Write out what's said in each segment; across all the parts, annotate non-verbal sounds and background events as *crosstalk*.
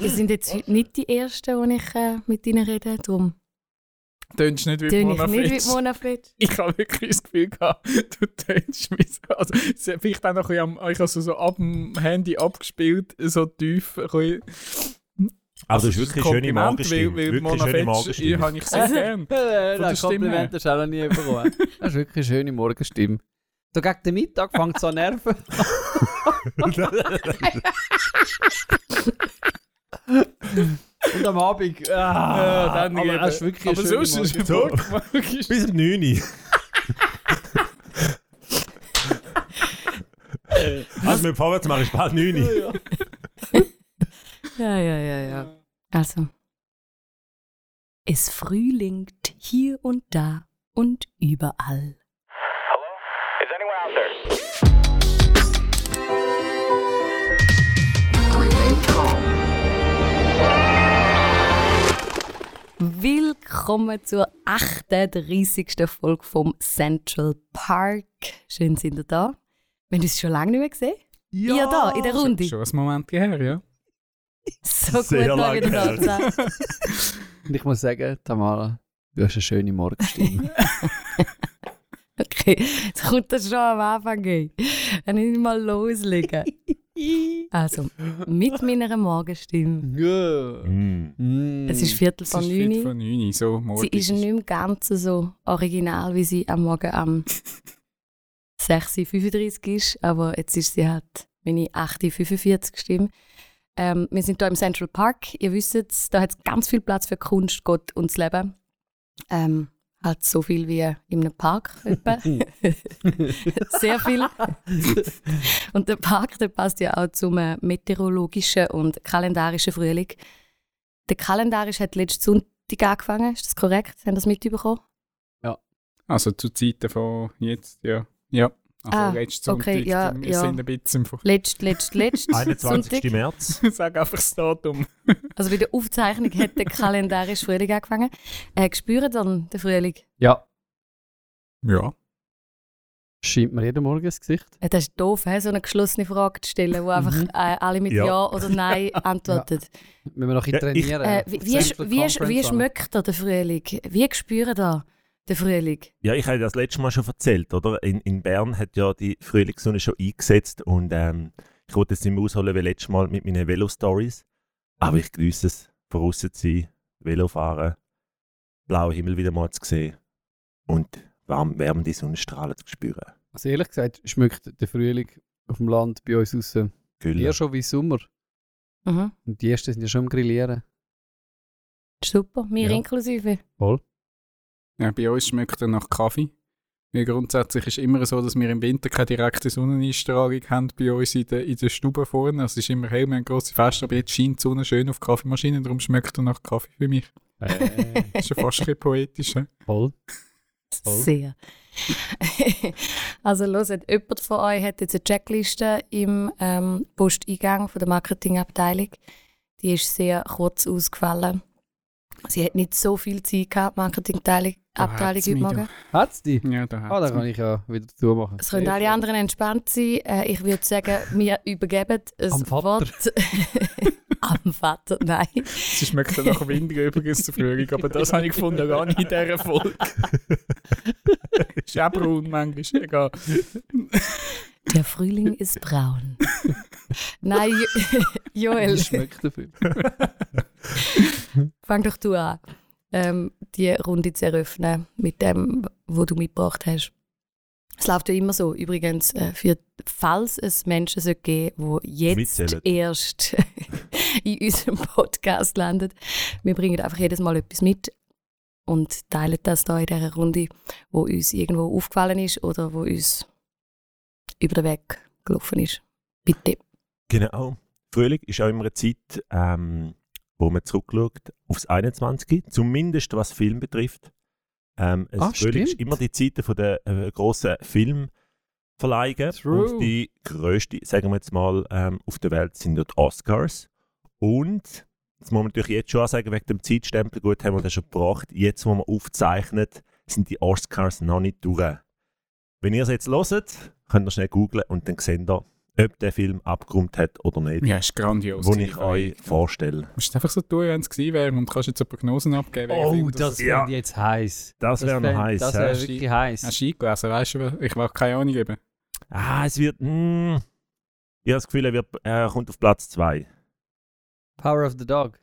ihr sind jetzt heute nicht die Ersten, die ich äh, mit ihnen rede. Darum Tönst nicht wie Mona Fitsch. *laughs* Ich habe wirklich das Gefühl gehabt, *laughs* du tönst wie so. Also, vielleicht auch noch ein bisschen am, ich habe so, so ab dem Handy abgespielt, so tief. Ein du das hast ist wirklich ein eine schöne Kompliment, Morgenstimme. Weil, weil Wirklich Mona Fetsch, ich habe ich sehr gern. *laughs* Das Kompliment hast du auch noch nie bekommen. Das ist wirklich eine schöne Morgenstimme. So gegen den Mittag fängt es an zu nerven. Und am Abend. Ah, Ja, dann aber ist wirklich Aber sonst ist es wirklich. Bis um 9 Uhr. *laughs* Also mit dem Vorwärts machen ist bald 9 Uhr. Ja, ja, ja, ja. Also. Es frühlingt hier und da und überall. Willkommen zur 38. Folge vom Central Park. Schön sind ihr da. Wir haben uns schon lange nicht mehr gesehen. Ja, Ihr da, in der Runde. Schon ein Moment her, ja. So gut, Sehr da lange wieder da her. zu *laughs* sein. Und ich muss sagen, Tamara, du hast eine schöne Morgenstimme. *laughs* *laughs* Okay, jetzt kommt das schon am Anfang. ey. Dann nicht mal loslegen. *laughs* Also, mit meiner Morgenstimme. ja. Mm. Mm. Es ist Viertel von Viertel neun. von 9 Uhr, so Sie morgen. ist nicht im Ganzen so original, wie sie am Morgen am *laughs* 6.35 Uhr ist, aber jetzt ist sie halt meine 8.45 Stimme. Ähm, wir sind hier im Central Park. Ihr wisst es, da hat es ganz viel Platz für Kunst, Gott und das Leben. Ähm, halt so viel wie in einem Park. *laughs* Sehr viel. und der Park der passt ja auch zum äh, meteorologischen und kalendarischen Frühling. Der kalendarisch hat letzten Sonntag angefangen, ist das korrekt? Haben das mitbekommen? Also zu Zeiten von jetzt, ja. Ja. Also Ah, letzten Sonntag. okay, ja, wir ja. sind ein bisschen Letzt, letzt, letzt 21. *laughs* Sonntag. März. *laughs* Sag einfach das Datum. *laughs* Also bei der Aufzeichnung hat der kalendarische Frühling angefangen. Äh, spüren dann den Frühling? ja, Ja. scheint mir jeden Morgen ins Gesicht. Äh, Das ist doof, he? so eine geschlossene Frage zu stellen, wo einfach Mhm. äh, alle mit Ja. ja, oder Nein antworten. Müssen wir noch ein Ja, bisschen ich- trainieren. Äh, wie, wie, wie, wie, schmeckt da der Frühling? Wie spüren da den Frühling? Ja, ich habe das letzte Mal schon erzählt, oder? In, in Bern hat ja die Frühlingssonne schon eingesetzt und ähm, ich wollte es nicht mehr ausholen wie letztes Mal mit meinen Velo-Stories. Aber ich genieße es, draussen zu sein, Velo fahren, blauen Himmel wieder mal zu sehen und warm, wärmende Sonnenstrahlen zu spüren. Also ehrlich gesagt, schmeckt der Frühling auf dem Land bei uns raus Gülle. eher schon wie Sommer. Mhm. Und die ersten sind ja schon am Grillieren. Super, mir Ja. inklusive. Voll. Ja, bei uns schmeckt er nach Kaffee. Weil grundsätzlich ist immer so, dass wir im Winter keine direkte Sonneneinstrahlung haben bei uns in der, in der Stube vorne. Also es ist immer hell, wir haben grosse Feste, aber jetzt scheint die Sonne schön auf die Kaffeemaschine, darum schmeckt er nach Kaffee für mich. Äh, Das ist ja fast ein bisschen poetisch. he? voll. Voll. Sehr. also hört, jemand von euch hat jetzt eine Checkliste im ähm, Posteingang von der Marketingabteilung. Die ist sehr kurz ausgefallen. Sie hat nicht so viel Zeit gehabt, die Marketingabteilung Abteilung hat's heute Morgen. Hat's die? Ja, da Ah, da hat's kann mich. ich ja wieder zumachen. Es können alle anderen entspannt sein. Äh, ich würde sagen, *laughs* wir übergeben ein Am Vater. Wort. *laughs* Am Vater, nein. Sie schmeckt dann nach Winter übrigens zur Frühling, aber das habe ich gefunden gar nicht in dieser Folge. *laughs* ist auch braun manchmal, egal. Der Frühling ist braun. nein, Jo- Joel. Wie schmeckt der Frühling? Fang doch du an, ähm, die Runde zu eröffnen mit dem, was du mitgebracht hast. Es läuft ja immer so. Übrigens, äh, für, falls es Menschen so geben die jetzt Mitzählen. erst *laughs* in unserem Podcast landen, wir bringen einfach jedes Mal etwas mit und teilen das da in dieser Runde, wo uns irgendwo aufgefallen ist oder wo uns über den Weg gelaufen ist. Bitte. Genau. Frühling ist auch immer eine Zeit, ähm, wo man zurückschaut aufs 21. Zumindest was Film betrifft. Ähm, es Ah, immer die Zeit von der äh, grossen Filmverleihungen. Und die grösste, sagen wir jetzt mal, ähm, auf der Welt sind dort Oscars. Und, das muss man natürlich jetzt schon sagen, wegen dem Zeitstempel, gut, haben wir das schon gebracht. Jetzt, wo man aufzeichnet, sind die Oscars noch nicht durch. Wenn ihr es jetzt hört, könnt ihr schnell googlen und dann seht ihr, ob der Film abgerundet hat oder nicht. Ja, ist grandios. wo ich euch vorstelle. Du musst einfach so tun, wenn es gewesen wäre und kannst jetzt so Prognosen abgeben. Oh, Film das Ja. wäre jetzt heiß. Das wäre noch heiß. Das wäre wirklich heiß. Hast du eingelesen, weißt du? Ich will keine Ahnung geben. Ah, es wird. Mm, ich habe das Gefühl, er, wird, er kommt auf Platz 2. Power of the Dog.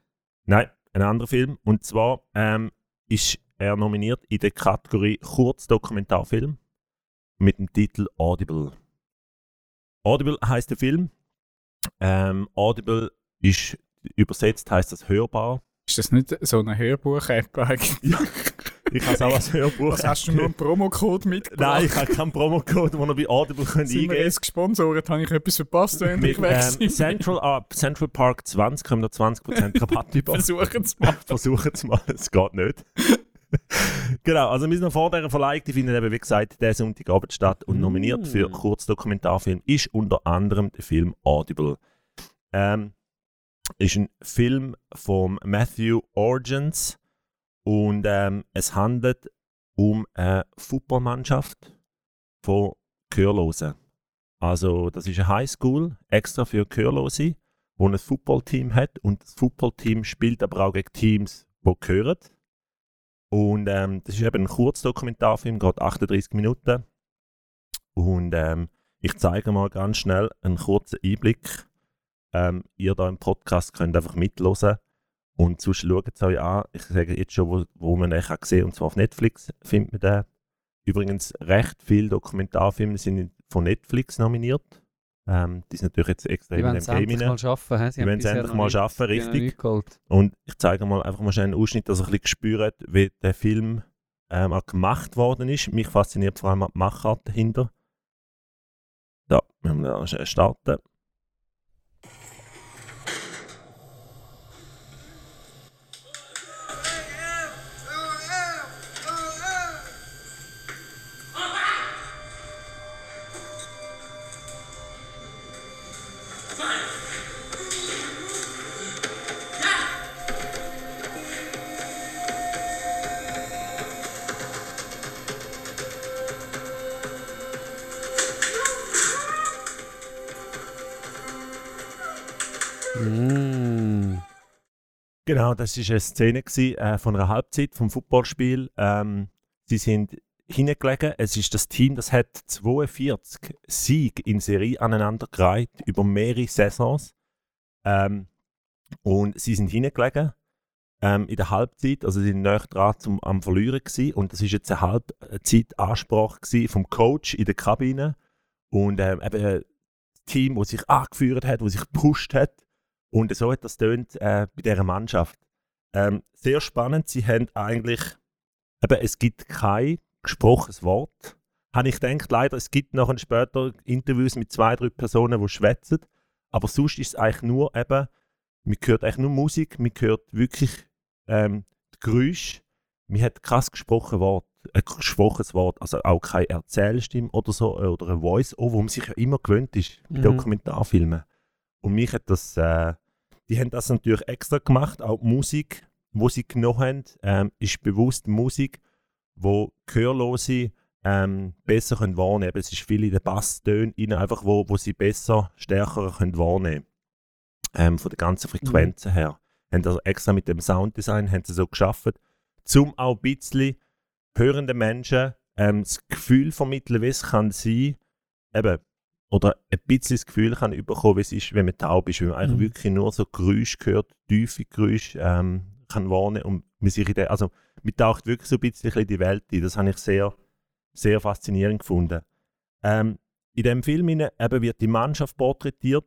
Nein, ein anderer Film. Und zwar ähm, ist er nominiert in der Kategorie Kurzdokumentarfilm mit dem Titel Audible. Audible heißt der Film. Ähm, Audible ist übersetzt heißt das hörbar. Ist das nicht so eine Hörbuch-App eigentlich? Ich habe es auch als Hörbuch. Was hast du nur einen *laughs* Promocode mitgebracht? Nein, ich habe keinen Promocode, den ihr bei Audible könnt Sind wir eingeben jetzt gesponsert? Habe ich etwas verpasst, wenn Mit ich weg ähm? Central, ah, Central Park 20 kommen da 20% Rabatt *laughs* über. Versuchen es mal. Versuchen es mal, es geht nicht. *laughs* genau, also wir sind noch vor dieser Verleihung, die findet eben, wie gesagt, der Sonntagabend statt und nominiert Mm. für Kurzdokumentarfilm ist unter anderem der Film Audible. Ähm, ist ein Film von Matthew Organs und ähm, es handelt um eine Footballmannschaft von Gehörlosen. Also das ist eine Highschool extra für Gehörlose, wo ein Footballteam hat und das Footballteam spielt aber auch gegen Teams, die gehören. Und ähm, das ist eben ein Kurzdokumentarfilm, geht 38 Minuten. Und ähm, ich zeige mal ganz schnell einen kurzen Einblick. Ähm, ihr da im Podcast könnt einfach mitlosen und sonst schaut es euch an. Ich sage jetzt schon, wo, wo man den kann sehen und zwar auf Netflix findet man den. Übrigens, recht viele Dokumentarfilme sind von Netflix nominiert. Ähm, die sind natürlich jetzt extra Die in dem Game rein. mal schaffen. Sie Die haben wollen es endlich mal schaffen, richtig. Und ich zeige mal einfach mal schnell einen Ausschnitt, dass ihr ein bisschen spürt, wie der Film ähm, auch gemacht worden ist. Mich fasziniert vor allem die Machart dahinter. Da, wir haben da starten. Genau, das war eine Szene gewesen, äh, von einer Halbzeit vom Footballspiel. Ähm, sie sind hingelegen. Es ist das Team, das hat 42 Siege in Serie aneinandergereiht über mehrere Saisons. Ähm, und sie sind hingelegen ähm, in der Halbzeit, also sie sind näher dran zum, am Verlieren gewesen. Und das ist jetzt eine Halbzeitansprache vom Coach in der Kabine. Und ähm, eben ein Team, das sich angeführt hat, das sich gepusht hat. Und so hat das tönt äh, bei dieser Mannschaft. Ähm, sehr spannend, sie haben eigentlich, eben, es gibt kein gesprochenes Wort. Habe ich gedacht, leider, es gibt nachher später Interviews mit zwei, drei Personen, die schwätzen. Aber sonst ist es eigentlich nur eben, man hört eigentlich nur Musik, man hört wirklich ähm, die Geräusche. Man hat kein gesprochenes Wort, ein gesprochenes Wort, also auch keine Erzählstimme oder so, äh, oder ein Voice-Over, wo man sich ja immer gewöhnt ist bei Mhm. Dokumentarfilmen. Und mich hat das, äh, die haben das natürlich extra gemacht, auch die Musik, wo sie genommen haben, ähm, ist bewusst Musik, wo Gehörlose ähm, besser können wahrnehmen können. Es ist viel in den Basstönen rein, einfach wo, wo sie besser, stärker können wahrnehmen ähm, von den ganzen Frequenzen her. Haben also extra mit dem Sounddesign haben sie so geschafft, zum auch ein bisschen hörenden Menschen ähm, das Gefühl vermitteln, wie es kann sein, eben, oder ein bisschen das Gefühl kann bekommen, wie es ist, wenn man taub ist, wenn man eigentlich Mhm. wirklich nur so Geräusche hört, tiefe Geräusche ähm, kann wahrnehmen und man sich in der, also man taucht wirklich so ein bisschen in die Welt ein. Das habe ich sehr, sehr faszinierend gefunden. Ähm, in dem Film eben wird die Mannschaft porträtiert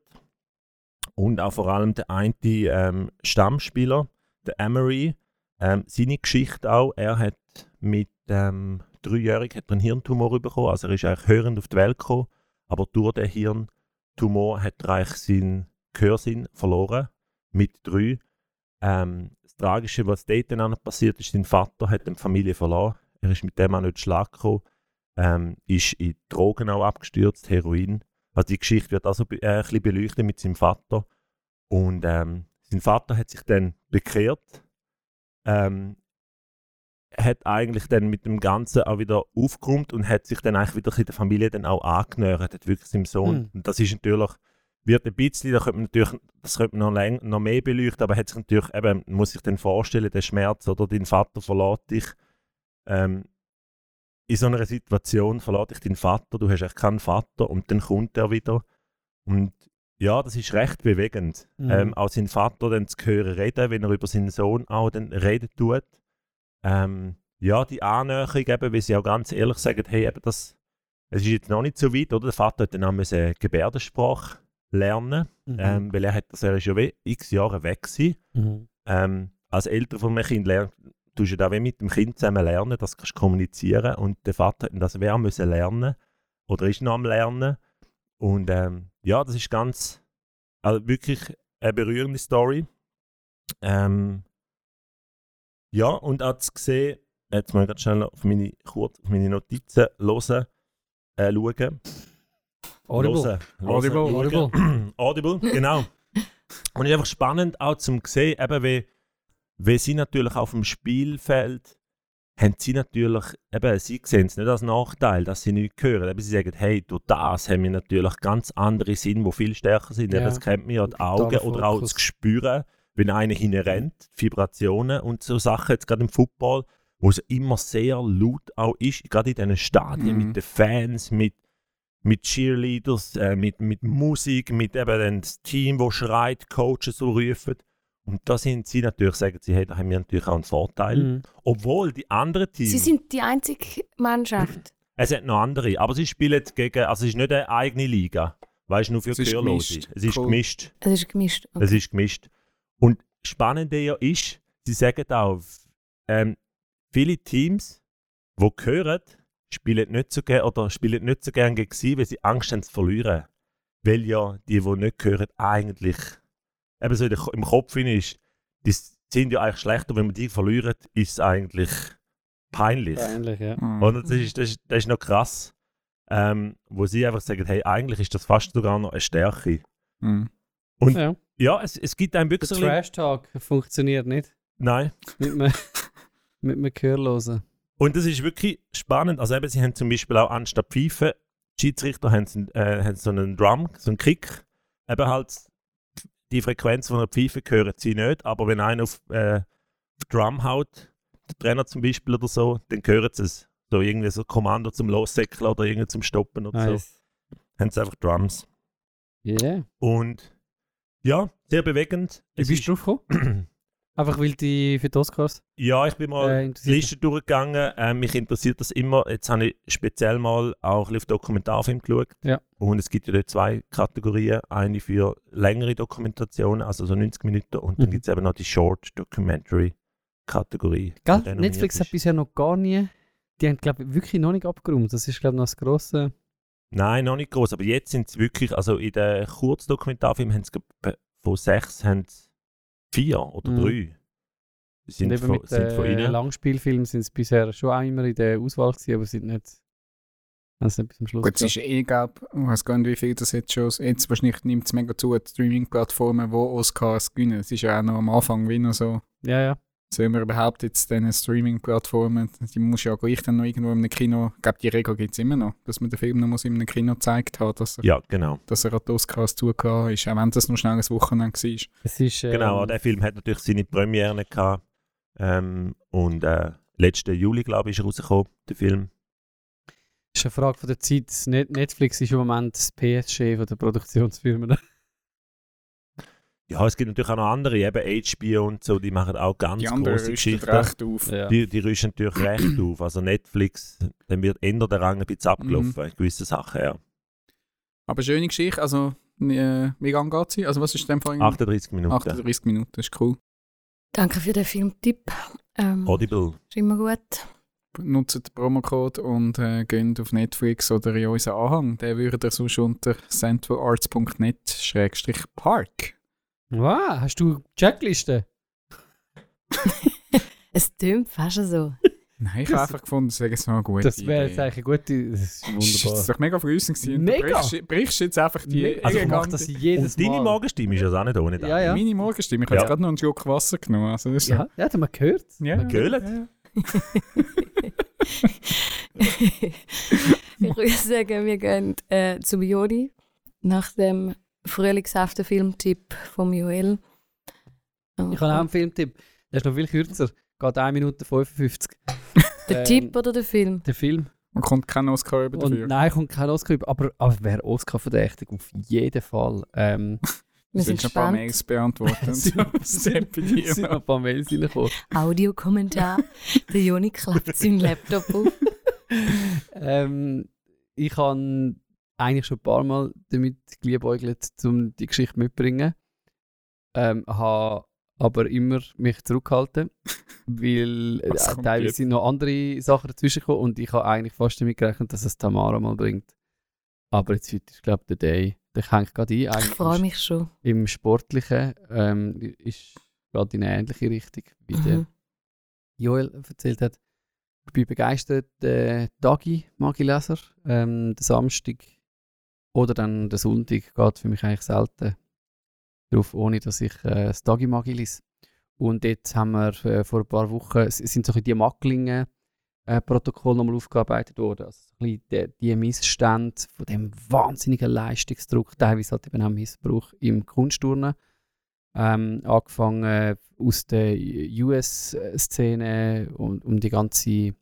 und auch vor allem der eine ähm, Stammspieler, der Emery, ähm, seine Geschichte auch. Er hat mit ähm, dreijährig hat einen Hirntumor bekommen, also er ist eigentlich hörend auf die Welt gekommen, aber durch den Hirntumor hat eigentlich seinen Gehörsinn verloren mit drei. Ähm, das Tragische, was dort dann passiert ist, sein Vater hat die Familie verloren. Er ist mit dem auch nicht Schlag gekommen, ähm, ist in Drogen auch abgestürzt, Heroin. Also die Geschichte wird also äh, ein bisschen beleuchtet mit seinem Vater. Und ähm, sein Vater hat sich dann bekehrt, ähm, hat eigentlich dann mit dem Ganzen auch wieder aufgeräumt und hat sich dann eigentlich wieder in der Familie dann auch angenähert, hat wirklich seinem Sohn. Mhm. Und das ist natürlich, wird ein bisschen, da könnte man natürlich, das könnte man noch, läng, noch mehr beleuchten, aber hat sich natürlich, eben, muss sich dann vorstellen, der Schmerz, oder dein Vater verlässt dich, ähm, in so einer Situation verlässt dich dein Vater, du hast echt keinen Vater und dann kommt er wieder und ja, das ist recht bewegend. Mhm. Ähm, auch seinen Vater dann zu hören reden, wenn er über seinen Sohn auch dann reden tut. Ähm, ja, die Annäherung eben, weil sie auch ganz ehrlich sagen, hey, eben das, es ist jetzt noch nicht so weit, oder? Der Vater hat dann auch müssen Gebärdensprache lernen, Mhm. ähm, weil er hat das, er ist ja x Jahre weg gewesen. Mhm. Ähm, als Eltern von einem Kind lernt, tust du da wie mit dem Kind zusammen lernen, das kannst du kommunizieren und der Vater hat das auch müssen lernen oder ist noch am Lernen und ähm, ja, das ist ganz, also wirklich eine berührende Story. Ähm, ja, und auch zu sehen, jetzt mal ganz schnell auf meine, kurz auf meine Notizen hören, äh, schauen. Audible. Hören, Audible. hören, Audible. *clears throat* Audible, genau. *laughs* Und es ist einfach spannend auch zum sehen, eben wie, wie sie natürlich auf dem Spielfeld haben sie natürlich, eben, sie sehen es nicht als Nachteil, dass sie nicht hören. Eben, sie sagen, hey, durch das haben wir natürlich ganz andere Sinne, die viel stärker sind. Eben, Ja. das kennt man ja, die Augen oder auch das Spüren, wenn einer hinrennt, Vibrationen und so Sachen, jetzt gerade im Football, wo es immer sehr laut auch ist, gerade in diesen Stadien Mhm. mit den Fans, mit, mit Cheerleaders, äh, mit, mit Musik, mit eben dann das Team, das schreit, Coaches so rufen. Und da sind sie natürlich, sagen sie, hey, da haben wir natürlich auch einen Vorteil. Mhm. Obwohl die anderen Teams, Sie sind die einzige Mannschaft. *laughs* es hat noch andere, aber sie spielen gegen, also es ist nicht eine eigene Liga, weißt du, nur für Es ist Gehörlose. gemischt. Es ist gemischt. Es ist gemischt. Okay. Es ist gemischt. Und das Spannende ja ist, sie sagen auch, ähm, viele Teams, die gehören, spielen nicht so gerne oder spielen nicht so gerne gegen sie, weil sie Angst haben zu verlieren. Weil ja die, die nicht gehören, eigentlich eben so im Kopf ist, die sind ja eigentlich schlechter, wenn man die verlieren, ist es eigentlich peinlich. Ähnlich, ja. Mhm. Und das ist, das, ist, das ist noch krass, ähm, wo sie einfach sagen, hey, eigentlich ist das fast sogar noch eine Stärke. Mhm. Und- ja. Ja, es, es gibt einem Der wirklich... so ein- Trash Talk funktioniert nicht. Nein. Mit einem, *laughs* mit einem Gehörlosen. Und das ist wirklich spannend. Also eben, sie haben zum Beispiel auch anstatt Pfeife, Schiedsrichter haben, äh, haben so einen Drum, so einen Kick. Eben halt die Frequenz von einer Pfeife hören sie nicht, aber wenn einer auf, äh, Drum haut, der Trainer zum Beispiel oder so, dann hören sie es. So irgendwie so Kommando zum Lossäckeln oder irgendwie zum Stoppen oder so. Nice. Haben sie einfach Drums. Yeah. Und ja, sehr bewegend. Wie bist du drauf gekommen? *clears throat* Einfach weil die für die Oscars Ja, ich bin mal äh, die Liste durchgegangen. Ähm, mich interessiert das immer. Jetzt habe ich speziell mal auch ein bisschen auf Dokumentarfilm geschaut. Ja. Und es gibt ja dort zwei Kategorien. Eine für längere Dokumentationen, also so 90 Minuten. Und dann Mhm. gibt es eben noch die Short Documentary Kategorie. Gell? Netflix hat bisher noch gar nie. Die haben, glaube ich, wirklich noch nicht abgeräumt. Das ist, glaube ich, noch das grosse. Nein, noch nicht groß. Aber jetzt sind es wirklich, also in den Kurzdokumentarfilmen haben sie von sechs haben vier oder Mhm. drei. Sind von, mit sind von äh, ihnen. Langspielfilmen sind es bisher schon auch immer in der Auswahl gewesen, aber sind nicht. Es nicht bis zum Schluss Gut, es ist eh, glaub, ich weiß gar nicht, wie viel das jetzt schon Jetzt wahrscheinlich nimmt es mega zu, die Streaming-Plattformen, die Oscars gewinnen. Es ist ja auch noch am Anfang wie noch so. Ja, ja. Sollen wir überhaupt jetzt diese Streaming-Plattformen, die muss ja gleich dann noch irgendwo in einem Kino, ich glaube, die Regel gibt es immer noch, dass man den Film noch muss in einem Kino gezeigt hat, dass er, Ja, genau. dass er an die Oscars zugehört ist, auch wenn das noch schnell ein Wochenende war. Es ist. Ähm, Genau, der Film hat natürlich seine Premiere gehabt. Ähm, und äh, letzten Juli, glaube ich, ist er rausgekommen, der Film. ist eine Frage von der Zeit. Net Netflix ist im Moment das PSG von der Produktionsfirmen. Ja, es gibt natürlich auch noch andere, eben HBO und so, die machen auch ganz Die große rüsten Geschichten. recht auf. ja. Die, die rüsten natürlich *clears throat* recht auf. Also Netflix, dann wird eher der Rang ein bisschen abgelaufen, in gewissen Sachen, ja. Aber schöne Geschichte, also äh, wie lange geht sie? Also was ist denn Fall? 38 Minuten. 38 Minuten, das ist cool. Danke für den Filmtipp. Ähm, Audible. ist immer gut. Nutzt den Promocode und äh, geht auf Netflix oder in unseren Anhang. Den würdet ihr sonst unter centralarts.net-park. Wow, hast du Checkliste? *laughs* Es tönt fast so. Nein, ich habe einfach gefunden, das wäre so eine gute Das wäre jetzt Idee. eigentlich eine gute. Das ist Das ist wunderbar. doch mega vergrüßend gewesen. Mega. Du brichst, brichst jetzt einfach die Mega. Also ich mache das jedes Und deine. Morgenstimme ist ja auch nicht ohne Ja, ja. Meine Morgenstimme. Ich Ja. habe jetzt gerade noch einen Schluck Wasser genommen. Also das ist Ja, ja, hat man gehört. ja, Man gehört. ja. *laughs* ich würde sagen, wir gehen äh, zum Jodi nach dem frühlingshaften Filmtipp von Joel. Ich habe auch einen Filmtipp. Der ist noch viel kürzer. Geht 1 Minute 55. *laughs* Der Ähm, Tipp oder der Film? Der Film. Man kommt kein Oscar über Und dafür. nein, kommt kein Oscar über, aber, aber wer Oscar verdächtig auf jeden Fall. Ähm, *laughs* Wir sind sind schon ein paar. Mails beantwortet. *laughs* sind sind ein paar Mails reingekommen. Audiokommentar. der Joni klappt seinen Laptop auf. ähm, ich habe eigentlich schon ein paar Mal damit geliebäugelt, um die Geschichte mitzubringen. Ähm, habe aber immer mich zurückgehalten, *laughs* weil äh, teilweise sind noch andere Sachen dazwischen gekommen und ich habe eigentlich fast damit gerechnet, dass es Tamara mal bringt. Aber jetzt heute ist, glaube ich, der Day. Da hängt gerade ein. Ich Eigentlich freue mich schon. Im Sportlichen ähm, ist gerade in eine ähnliche Richtung, wie der Mhm. Joel erzählt hat. Ich bin begeistert. Äh, Dagi mag ich lesen. Ähm, der Samstag oder dann der Sonntag geht für mich eigentlich selten drauf, ohne dass ich äh, das Dagi mag ich lese. Und jetzt haben wir äh, vor ein paar Wochen, sind so die Macklingen äh, Protokoll nochmal aufgearbeitet worden. Also so ein die, die Missstände von dem wahnsinnigen Leistungsdruck, teilweise halt eben auch Missbrauch im Kunstturnen. Ähm, angefangen aus der US-Szene und um die ganze,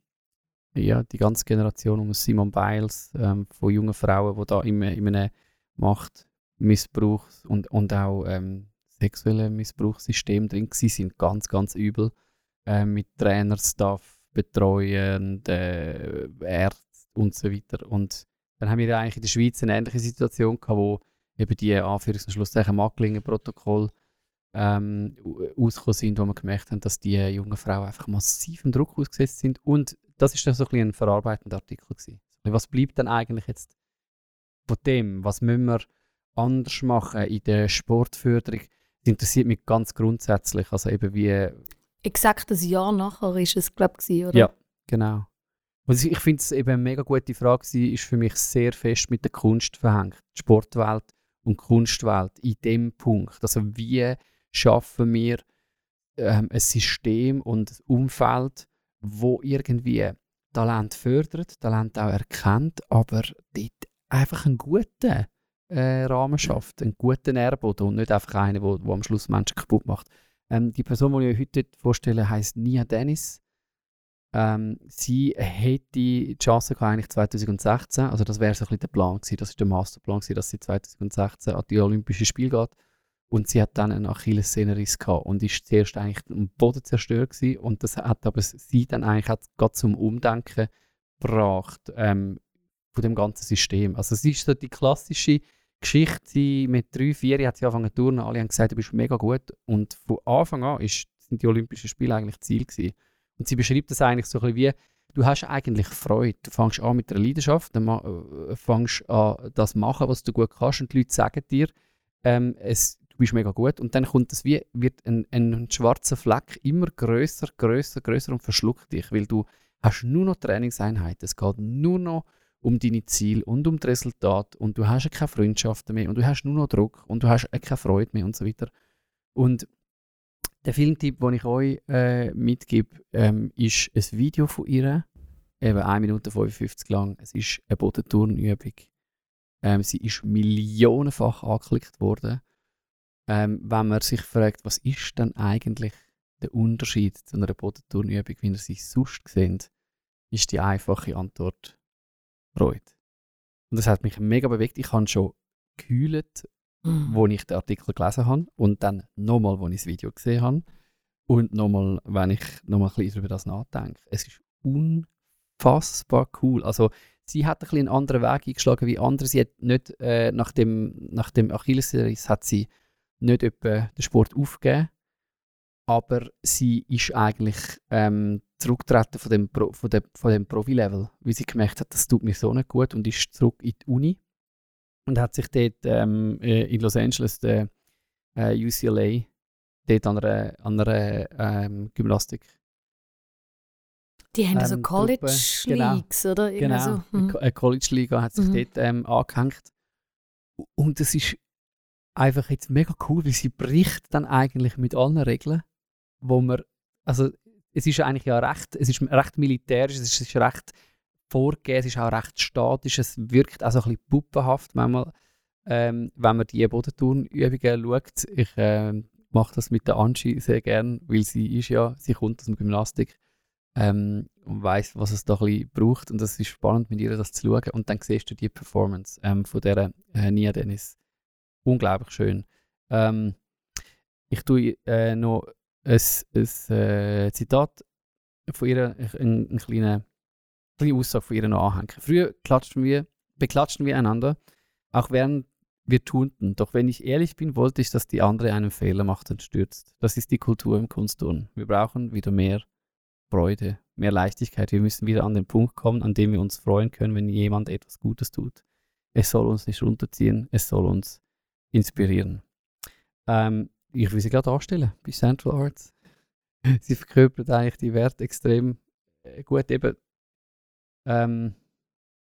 ja, die ganze Generation um Simon Biles ähm, von jungen Frauen, die da in, in einem Machtmissbrauch und, und auch ähm, sexuellen Missbrauchssystem drin waren, sind ganz, ganz übel. Ähm, mit Trainer, Staff, Betreuern, äh, Ärzten und so weiter. Und dann haben wir eigentlich in der Schweiz eine ähnliche Situation gehabt, wo eben die Anführungs- und Schlusszeichen Macklingen-Protokoll ähm, au- ausgekommen sind, wo wir gemerkt haben, dass die jungen Frauen einfach massivem Druck ausgesetzt sind. Und das ist dann so ein, bisschen ein verarbeitender Artikel. Gewesen. Was bleibt dann eigentlich jetzt von dem? Was müssen wir anders machen in der Sportförderung? Das interessiert mich ganz grundsätzlich. Also eben wie Exakt ein Jahr nachher ist es, glaube ich, oder? ja, genau. Und ich finde es eben eine mega gute Frage, sie ist für mich sehr fest mit der Kunst verhängt. Die Sportwelt und die Kunstwelt in dem Punkt. Also wie schaffen wir ähm, ein System und ein Umfeld, wo irgendwie Talent fördert, Talent auch erkennt, aber dort einfach einen guten äh, Rahmen schafft, einen guten Nährboden und nicht einfach einen, der am Schluss Menschen kaputt macht. Ähm, die Person, die ich euch heute vorstelle, heißt Nia Dennis. Ähm, sie hätte die Chance gehabt, eigentlich 2016, also das wäre so ein bisschen der Plan gewesen, das ist der Masterplan gewesen, dass sie 2016 an die Olympischen Spiele geht und sie hat dann einen Achillessehnenriss gehabt und ist zuerst eigentlich am Boden zerstört gewesen und das hat aber sie dann eigentlich hat gerade zum Umdenken gebracht ähm, von dem ganzen System. Also es ist so die klassische Geschichte, mit drei, vier hat sie angefangen zu turnen, alle haben gesagt, du bist mega gut und von Anfang an ist, sind die Olympischen Spiele eigentlich Ziel gewesen. Und sie beschreibt das eigentlich so ein bisschen wie, du hast eigentlich Freude. Du fängst an mit einer Leidenschaft, dann äh, fängst an das machen, was du gut kannst und die Leute sagen dir, ähm, es, bist mega gut. Und dann kommt das wie, wird ein, ein schwarzer Fleck immer größer, größer, größer und verschluckt dich, weil du hast nur noch Trainingseinheiten. Es geht nur noch um deine Ziele und um das Resultat und du hast keine Freundschaften mehr und du hast nur noch Druck und du hast keine Freude mehr und so weiter. Und der Filmtipp, den ich euch äh, mitgebe, ähm, ist ein Video von ihr, eben 1 Minute 55 lang. Es ist eine Bodenturnübung. Ähm, sie ist millionenfach angeklickt worden. Ähm, wenn man sich fragt, was ist denn eigentlich der Unterschied zu einer Bodenturnübung, wie ihr sie sonst seht, ist die einfache Antwort Freude. Und das hat mich mega bewegt. Ich habe schon gekühlt Mhm. wo ich den Artikel gelesen habe und dann nochmal, wo ich das Video gesehen habe und nochmal, wenn ich nochmal ein bisschen über das nachdenke. Es ist unfassbar cool. Also sie hat ein bisschen einen anderen Weg eingeschlagen wie andere. Sie hat nicht äh, nach dem, nach dem Achillesseries hat sie nicht etwa den Sport aufgegeben, aber sie ist eigentlich ähm, zurückgetreten von dem, Pro, von dem, von dem Profi-Level, weil sie gemerkt hat, das tut mir so nicht gut und ist zurück in die Uni und hat sich dort ähm, äh, in Los Angeles, der äh, UCLA, dort an einer, an einer ähm, Gymnastik. Die haben so ähm, Truppe, College genau. Leagues, oder? Irgendwie Genau, So. eine. Co- eine College-Liga hat sich Mhm. dort ähm, angehängt. Und das ist einfach jetzt mega cool, weil sie bricht dann eigentlich mit allen Regeln, wo man, also es ist eigentlich ja recht, es ist recht militärisch, es ist recht vorgegeben, es ist auch recht statisch, es wirkt auch so ein bisschen puppenhaft manchmal, ähm, wenn man die Bodenturnübungen schaut. Ich ähm, mache das mit der Angie sehr gern, weil sie ist ja, sie kommt aus dem Gymnastik ähm, und weiß, was es da ein bisschen braucht und es ist spannend mit ihr das zu schauen und dann siehst du die Performance ähm, von dieser äh, Nia Dennis. Unglaublich schön. Ähm, ich tue äh, noch ein, ein äh, Zitat von ihr, ein, ein kleine, kleine Aussage von ihr noch anhängen. Früher klatschten wir, beklatschten wir einander, auch während wir tunten. Doch wenn ich ehrlich bin, wollte ich, dass die andere einen Fehler macht und stürzt. Das ist die Kultur im Kunstturnen. Wir brauchen wieder mehr Freude, mehr Leichtigkeit. Wir müssen wieder an den Punkt kommen, an dem wir uns freuen können, wenn jemand etwas Gutes tut. Es soll uns nicht runterziehen, es soll uns inspirieren. Ähm, ich will sie gerade anstellen bei Central Arts. *laughs* sie verkörpert eigentlich die Werte extrem äh, gut. Eben, ähm,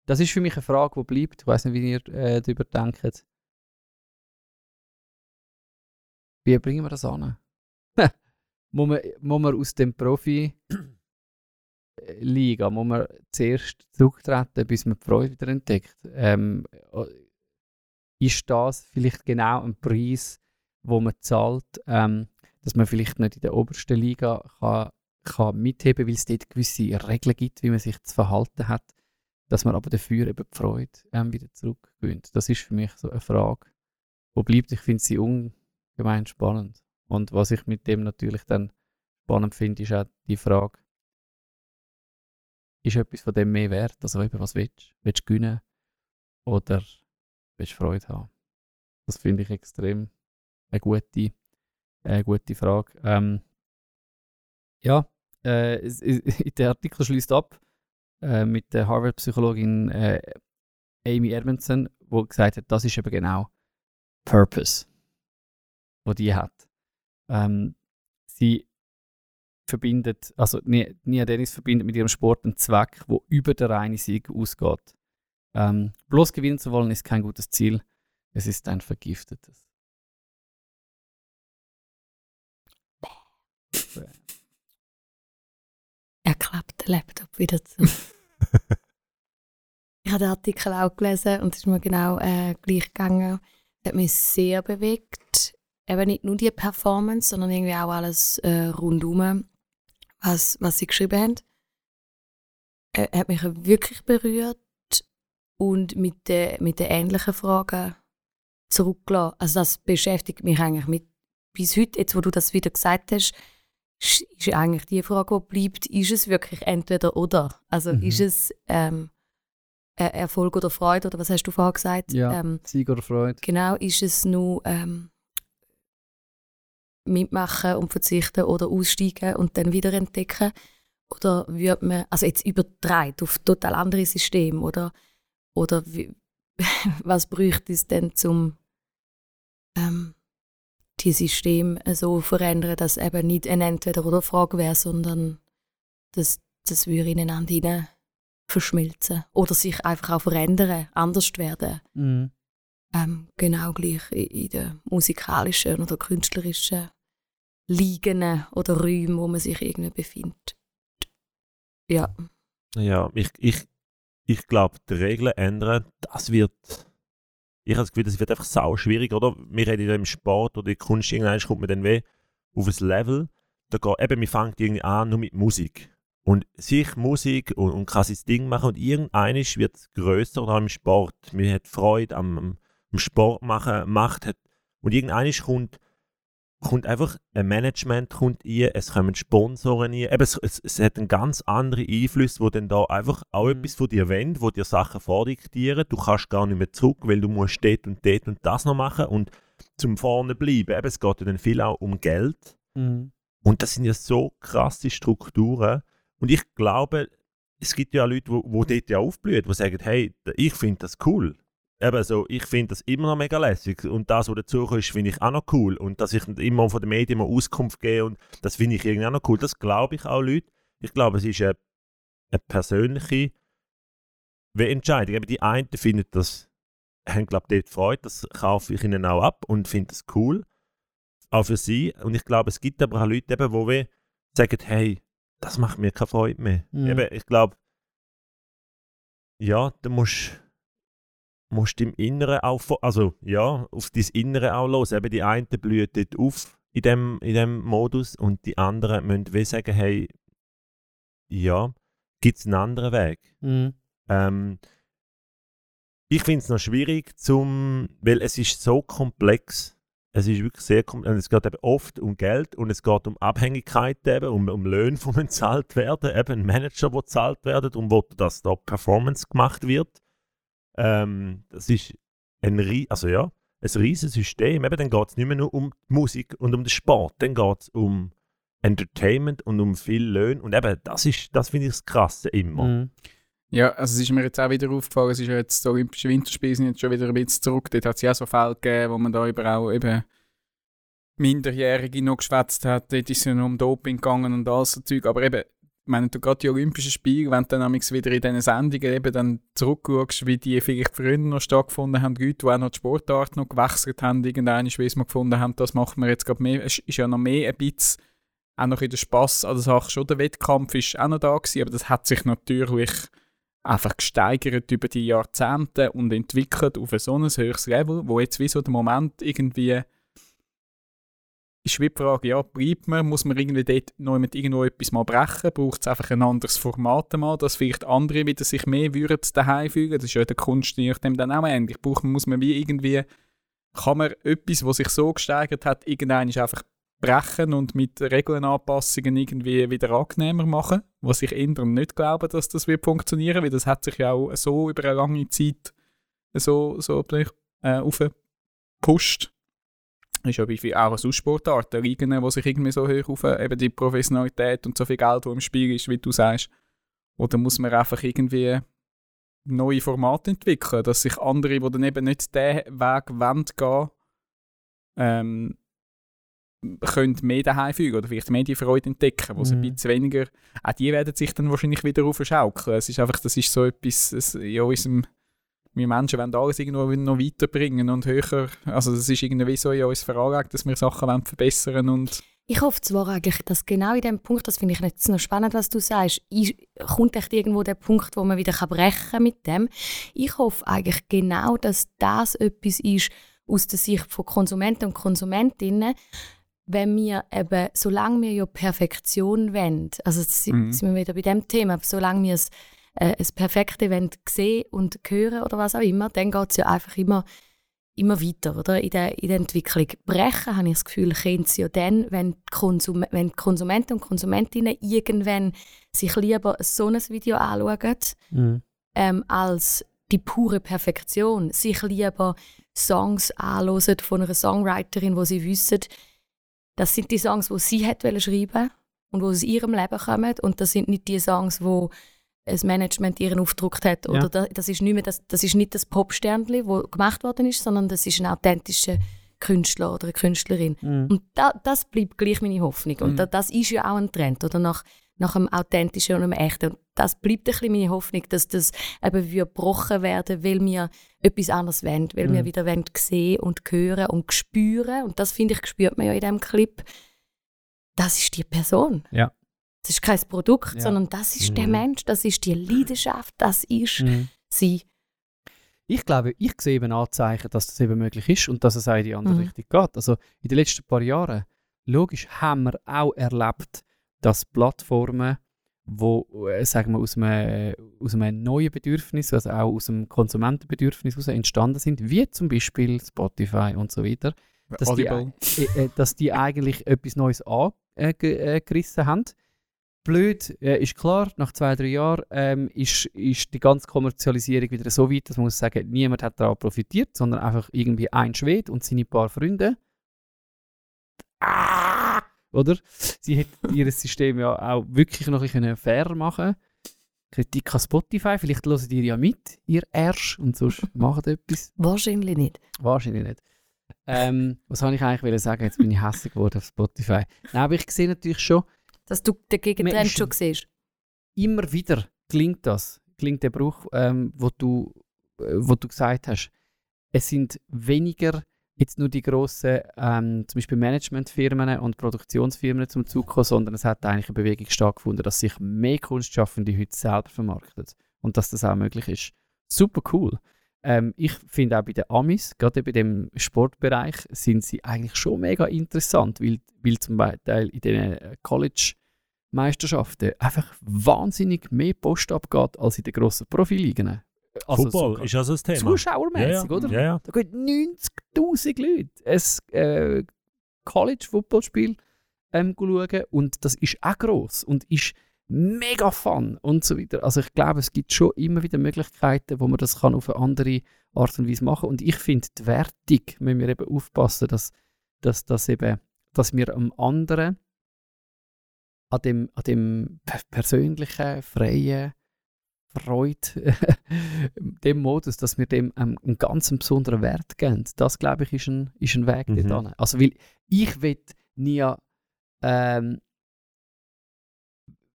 das ist für mich eine Frage, die bleibt. Ich weiß nicht, wie ihr äh, darüber denkt. Wie bringen wir das an? *laughs* muss, man, muss man aus dem Profi Liga muss man zuerst zurücktreten, bis man die Freude wieder entdeckt. Ähm, ist das vielleicht genau ein Preis, wo man zahlt, ähm, dass man vielleicht nicht in der obersten Liga kann, kann mitheben, weil es dort gewisse Regeln gibt, wie man sich zu verhalten hat, dass man aber dafür eben die Freude ähm, wieder zurückgewinnt. Das ist für mich so eine Frage, wo bleibt. Ich finde sie ungemein spannend. Und was ich mit dem natürlich dann spannend finde, ist auch die Frage, ist etwas von dem mehr wert? Also eben, was willst du? Willst du gewinnen oder willst du Freude haben? Das finde ich extrem eine gute, eine gute Frage. Ähm, ja, äh, *laughs* der Artikel schließt ab äh, mit der Harvard-Psychologin äh, Amy Edmondson, wo gesagt hat, das ist eben genau Purpose, wo die hat. Ähm, sie verbindet, also Nia Dennis verbindet mit ihrem Sport einen Zweck, wo über der reine Sieg ausgeht. Ähm, bloß gewinnen zu wollen ist kein gutes Ziel, es ist ein vergiftetes. *laughs* Er klappt den Laptop wieder zu. *laughs* ich habe den Artikel auch gelesen und es ist mir genau äh, gleich gegangen. Es hat mich sehr bewegt. Eben nicht nur die Performance, sondern irgendwie auch alles äh, rundum, was, was sie geschrieben haben. Er hat mich wirklich berührt und mit den mit den ähnlichen Fragen zurückgelassen. Also das beschäftigt mich eigentlich mit bis heute, jetzt wo du das wieder gesagt hast, ist eigentlich die Frage, die bleibt, ist es wirklich entweder oder? Also mhm. ist es ähm, Erfolg oder Freude, oder was hast du vorher gesagt? Ja, ähm, Sieg oder Freude. Genau, ist es nur ähm, mitmachen und verzichten oder aussteigen und dann wieder entdecken? Oder wird man, also jetzt übertreibt auf total andere System oder, oder wie, *laughs* was bräuchte es denn zum ähm, die System so verändern, dass eben nicht eine Entweder-oder-Frage wäre, sondern dass das würde ineinander hinein verschmilzen oder sich einfach auch verändern, anders werden. Mhm. Ähm, genau gleich in den musikalischen oder künstlerischen Liegen oder Räumen, wo man sich irgendwie befindet. Ja. Ja, ich, ich, ich glaube, die Regeln ändern, das wird ich habe das Gefühl, das wird einfach sau schwierig, oder? Wir reden im Sport oder in der Kunst, irgendwann kommt man dann weh auf ein Level, da geht, eben, man fängt irgendwie an nur mit Musik. Und sich Musik und, und kann sein Ding machen und irgendwann wird es grösser oder im Sport. Man hat Freude am, am Sport machen, Macht hat. Und irgendwann kommt kommt einfach ein Management kommt ein, es kommen Sponsoren ein. Eben, es, es, es hat einen ganz anderen Einfluss, wo dann da einfach auch mhm. etwas von dir wollen, wo dir Sachen vordiktieren. Du kannst gar nicht mehr zurück, weil du musst dort und dort und das noch machen und zum vorne bleiben. Eben, es geht ja dann viel auch um Geld. Mhm. Und das sind ja so krasse Strukturen. Und ich glaube, es gibt ja Leute, die dort ja aufblühen, die sagen, hey, ich finde das cool eben so, ich finde das immer noch mega lässig und das, was dazu ist, finde ich auch noch cool und dass ich immer von den Medien mal Auskunft gebe und das finde ich irgendwie auch noch cool, das glaube ich auch Leute. Ich glaube, es ist eine, eine persönliche Entscheidung. Eben die einen finden das, haben glaube ich dort Freude, das kaufe ich ihnen auch ab und finde das cool, auch für sie und ich glaube, es gibt aber auch Leute, eben, wir sagen, hey, das macht mir keine Freude mehr. Mhm. Eben, ich glaube, ja, du musst, musst im Inneren auch, also ja, auf dein Innere auch los. Eben die einen blühen dort auf in dem, in dem Modus und die anderen müssen wie sagen, hey, ja, gibt es einen anderen Weg? Mhm. Ähm, ich finde es noch schwierig, zum, weil es ist so komplex. Es ist wirklich sehr komplex. Es geht eben oft um Geld und es geht um Abhängigkeiten, eben, um, um Löhne, *laughs* die gezahlt werden, eben ein Manager, der gezahlt werden und wo dass da Performance gemacht wird. Ähm, das ist ein, also ja, ein riesiges System. Eben, dann geht es nicht mehr nur um Musik und um den Sport, dann geht es um Entertainment und um viel Löhne. Und eben, das, das finde ich das Krasse immer. Mhm. Ja, also es ist mir jetzt auch wieder aufgefallen, es ist ja jetzt, die Olympischen Winterspiele sind jetzt schon wieder ein bisschen zurück. Dort hat es ja auch so Fälle gegeben, wo man da über eben Minderjährige noch geschwätzt hat. Dort ist es ja noch um Doping gegangen und all so Zeug. Aber eben, ich meine, du gerade die Olympischen Spiele, wenn du dann wieder in diesen Sendungen eben dann zurückschaust, wie die vielleicht früher noch stattgefunden haben, Leute, die auch noch die Sportart noch gewechselt haben, irgendeine, wie sie mal gefunden haben, das machen wir jetzt gerade mehr. Es ist ja noch mehr ein bisschen auch noch in der Spass an der Sache. Schon der Wettkampf ist auch noch da gewesen, aber das hat sich natürlich einfach gesteigert über die Jahrzehnte und entwickelt auf ein so ein höheres Level, wo jetzt wie so der Moment irgendwie ist wie die Frage, ja, bleibt man, muss man irgendwie dort noch mit irgendwo etwas mal brechen, braucht es einfach ein anderes Format mal, dass vielleicht andere wieder sich mehr würden daheim fühlen, das ist ja der Kunst je nachdem dann auch ähnlich, braucht muss man wie irgendwie, kann man etwas, was sich so gesteigert hat, irgendwann einfach brechen und mit Regelanpassungen irgendwie wieder angenehmer machen, was ich eher nicht glaube, dass das wird funktionieren, weil das hat sich ja auch so über eine lange Zeit so, so äh, aufgepusht. Ist ja bei viel- auch als Aussportart, der Ligen, die sich irgendwie so hoch auf eben die Professionalität und so viel Geld, das im Spiel ist, wie du sagst. Oder muss man einfach irgendwie neue Formate entwickeln, dass sich andere, die dann eben nicht diesen Weg wollen gehen, ähm, können mehr daheim fügen oder vielleicht mehr die Freude entdecken, wo sie Mhm. ein bisschen weniger, auch die werden sich dann wahrscheinlich wieder aufschaukeln. Es ist einfach, das ist so etwas, in unserem, wir Menschen wollen alles irgendwo noch weiterbringen und höher, also das ist irgendwie so in uns veranlagt, dass wir Sachen verbessern und Ich hoffe zwar eigentlich, dass genau in dem Punkt, das finde ich jetzt noch spannend, was du sagst, kommt echt irgendwo der Punkt, wo man wieder kann brechen mit dem. Ich hoffe eigentlich genau, dass das etwas ist aus der Sicht von Konsumenten und Konsumentinnen, wenn wir eben, solange wir ja Perfektion wollen, also jetzt sind Mhm. sind wir wieder bei dem Thema, solange wir es, äh, das perfekte wollen sehen und hören oder was auch immer, dann geht es ja einfach immer immer weiter oder? In, der, in der Entwicklung. Brechen, habe ich das Gefühl, können sie ja dann, wenn Konsum wenn die Konsumenten und Konsumentinnen irgendwann sich lieber so ein Video anschauen, Mhm. ähm, als die pure Perfektion, sich lieber Songs anhören von einer Songwriterin, wo sie wissen, das sind die Songs, die sie hat wollen schreiben und wo aus ihrem Leben kommen und das sind nicht die Songs, wo das Management ihren aufgedruckt hat. Oder Ja. da, das, ist nicht mehr das, das ist nicht das Popsternli, wo gemacht worden ist, sondern das ist ein authentischer Künstler oder eine Künstlerin. Mhm. Und da, das bleibt gleich meine Hoffnung. Und Mhm. da, das ist ja auch ein Trend, oder? Nach, nach einem authentischen und einem echten. Und das bleibt ein bisschen meine Hoffnung, dass das eben gebrochen werden, weil wir etwas anderes wollen, weil wir Mhm. wieder wollen sehen und hören und spüren. Und das, finde ich, spürt man ja in diesem Clip. Das ist die Person. Ja. Das ist kein Produkt, Ja. sondern das ist der Mhm. Mensch, das ist die Leidenschaft, das ist Mhm. sie. Ich glaube, ich sehe eben Anzeichen, dass das eben möglich ist und dass es auch in die andere Mhm. Richtung geht. Also in den letzten paar Jahren, logisch, haben wir auch erlebt, dass Plattformen, wo, äh, sagen wir, aus einem, aus einem neuen Bedürfnis, also auch aus einem Konsumentenbedürfnis heraus entstanden sind, wie zum Beispiel Spotify und so weiter, dass die, äh, äh, dass die eigentlich etwas Neues angerissen haben. Blöd äh, ist klar, nach zwei, drei Jahren ähm, ist, ist die ganze Kommerzialisierung wieder so weit, dass man muss sagen, niemand hat daran profitiert, sondern einfach irgendwie ein Schwed und seine paar Freunde. Ah! Oder? Sie hätten *laughs* ihr System ja auch wirklich noch ein bisschen fairer machen Kritik an Spotify, vielleicht hören ihr ja mit, ihr Ersch, und sonst *laughs* macht etwas. Wahrscheinlich nicht. Wahrscheinlich nicht. Ähm, was habe ich eigentlich sagen? Jetzt bin ich hässlich geworden auf Spotify. Nein, aber ich sehe natürlich schon, Dass du den Menschen- schon siehst. immer wieder klingt das, klingt der Bruch, ähm, wo, du, äh, wo du gesagt hast. Es sind weniger jetzt nur die grossen, ähm, zum Beispiel Managementfirmen und Produktionsfirmen zum Zug gekommen, sondern es hat eigentlich eine Bewegung stattgefunden, dass sich mehr Kunstschaffende heute selber vermarkten und dass das auch möglich ist. Super cool. Ähm, ich finde auch bei den Amis, gerade bei dem Sportbereich, sind sie eigentlich schon mega interessant, weil, weil zum Beispiel in den College-Meisterschaften einfach wahnsinnig mehr Post abgeht als in den grossen Profiligen. Also Football ist ja so ein Thema. Zuschauermäßig, ja, ja. oder? Ja, ja. Da gehen 90.000 Leute ein äh, College-Footballspiel ähm, schauen und das ist auch gross und ist mega fun und so weiter. Also ich glaube, es gibt schon immer wieder Möglichkeiten, wo man das kann auf eine andere Art und Weise machen und ich finde, die Wertung müssen wir eben aufpassen, dass, dass, dass, eben, dass wir am anderen an dem, an dem per- persönlichen, freien Freude, *laughs* dem Modus, dass wir dem ähm, einen ganz besonderen Wert geben. Das, glaube ich, ist ein, ist ein Weg Mhm. dorthin. Also, weil ich will nie ähm,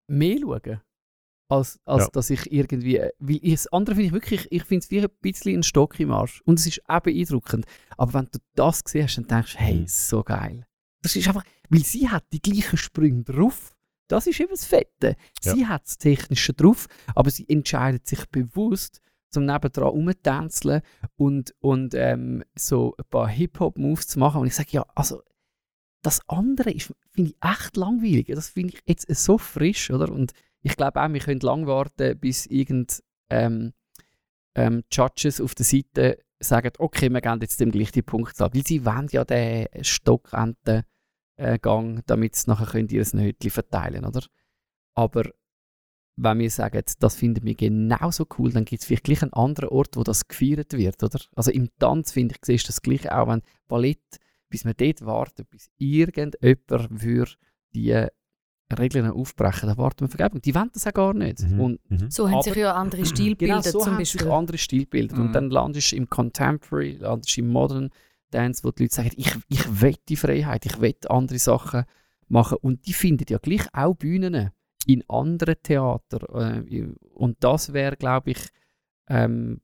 mehr schauen, als, als Ja. dass ich irgendwie, weil ich, das andere finde ich wirklich, ich finde es wie ein bisschen ein Stock im Arsch. Und es ist auch beeindruckend. Aber wenn du das gesehen hast, dann denkst du, hey, Mhm. so geil. Das ist einfach, weil sie hat die gleichen Sprünge drauf. Das ist eben das Fette. Sie hat das Technische drauf, aber sie entscheidet sich bewusst, zum nebendran rumtänzeln und, und ähm, so ein paar Hip-Hop-Moves zu machen. Und ich sage, ja, also das andere finde ich echt langweilig. Das finde ich jetzt so frisch, oder? Und ich glaube auch, wir können lang warten, bis irgend ähm, ähm, Judges auf der Seite sagen, okay, wir geben jetzt dem gleich die Punktzahl. Weil sie wollen ja den Stockenten äh, Gang, damit sie nachher können ihr Nötchen verteilen oder? Aber wenn wir sagen, das finden wir genauso cool, dann gibt es vielleicht gleich einen anderen Ort, wo das gefeiert wird, oder? Also im Tanz, finde ich, siehst du das Gleiche auch, wenn Ballett, bis wir dort warten, bis irgendjemand für die Regeln aufbrechen, dann warten wir Vergebung. Die wollen das auch gar nicht. Mhm. Und Mhm. So haben sich ja andere *clears throat* Stilbilder genau so zum haben sich Beispiel. andere Stilbilder. Mhm. Und dann landest du im Contemporary, landest du im Modern Dance, wo die Leute sagen, ich, ich will die Freiheit, ich will andere Sachen machen. Und die finden ja gleich auch Bühnen in anderen Theatern. Äh, und das wäre, glaube ich, ähm,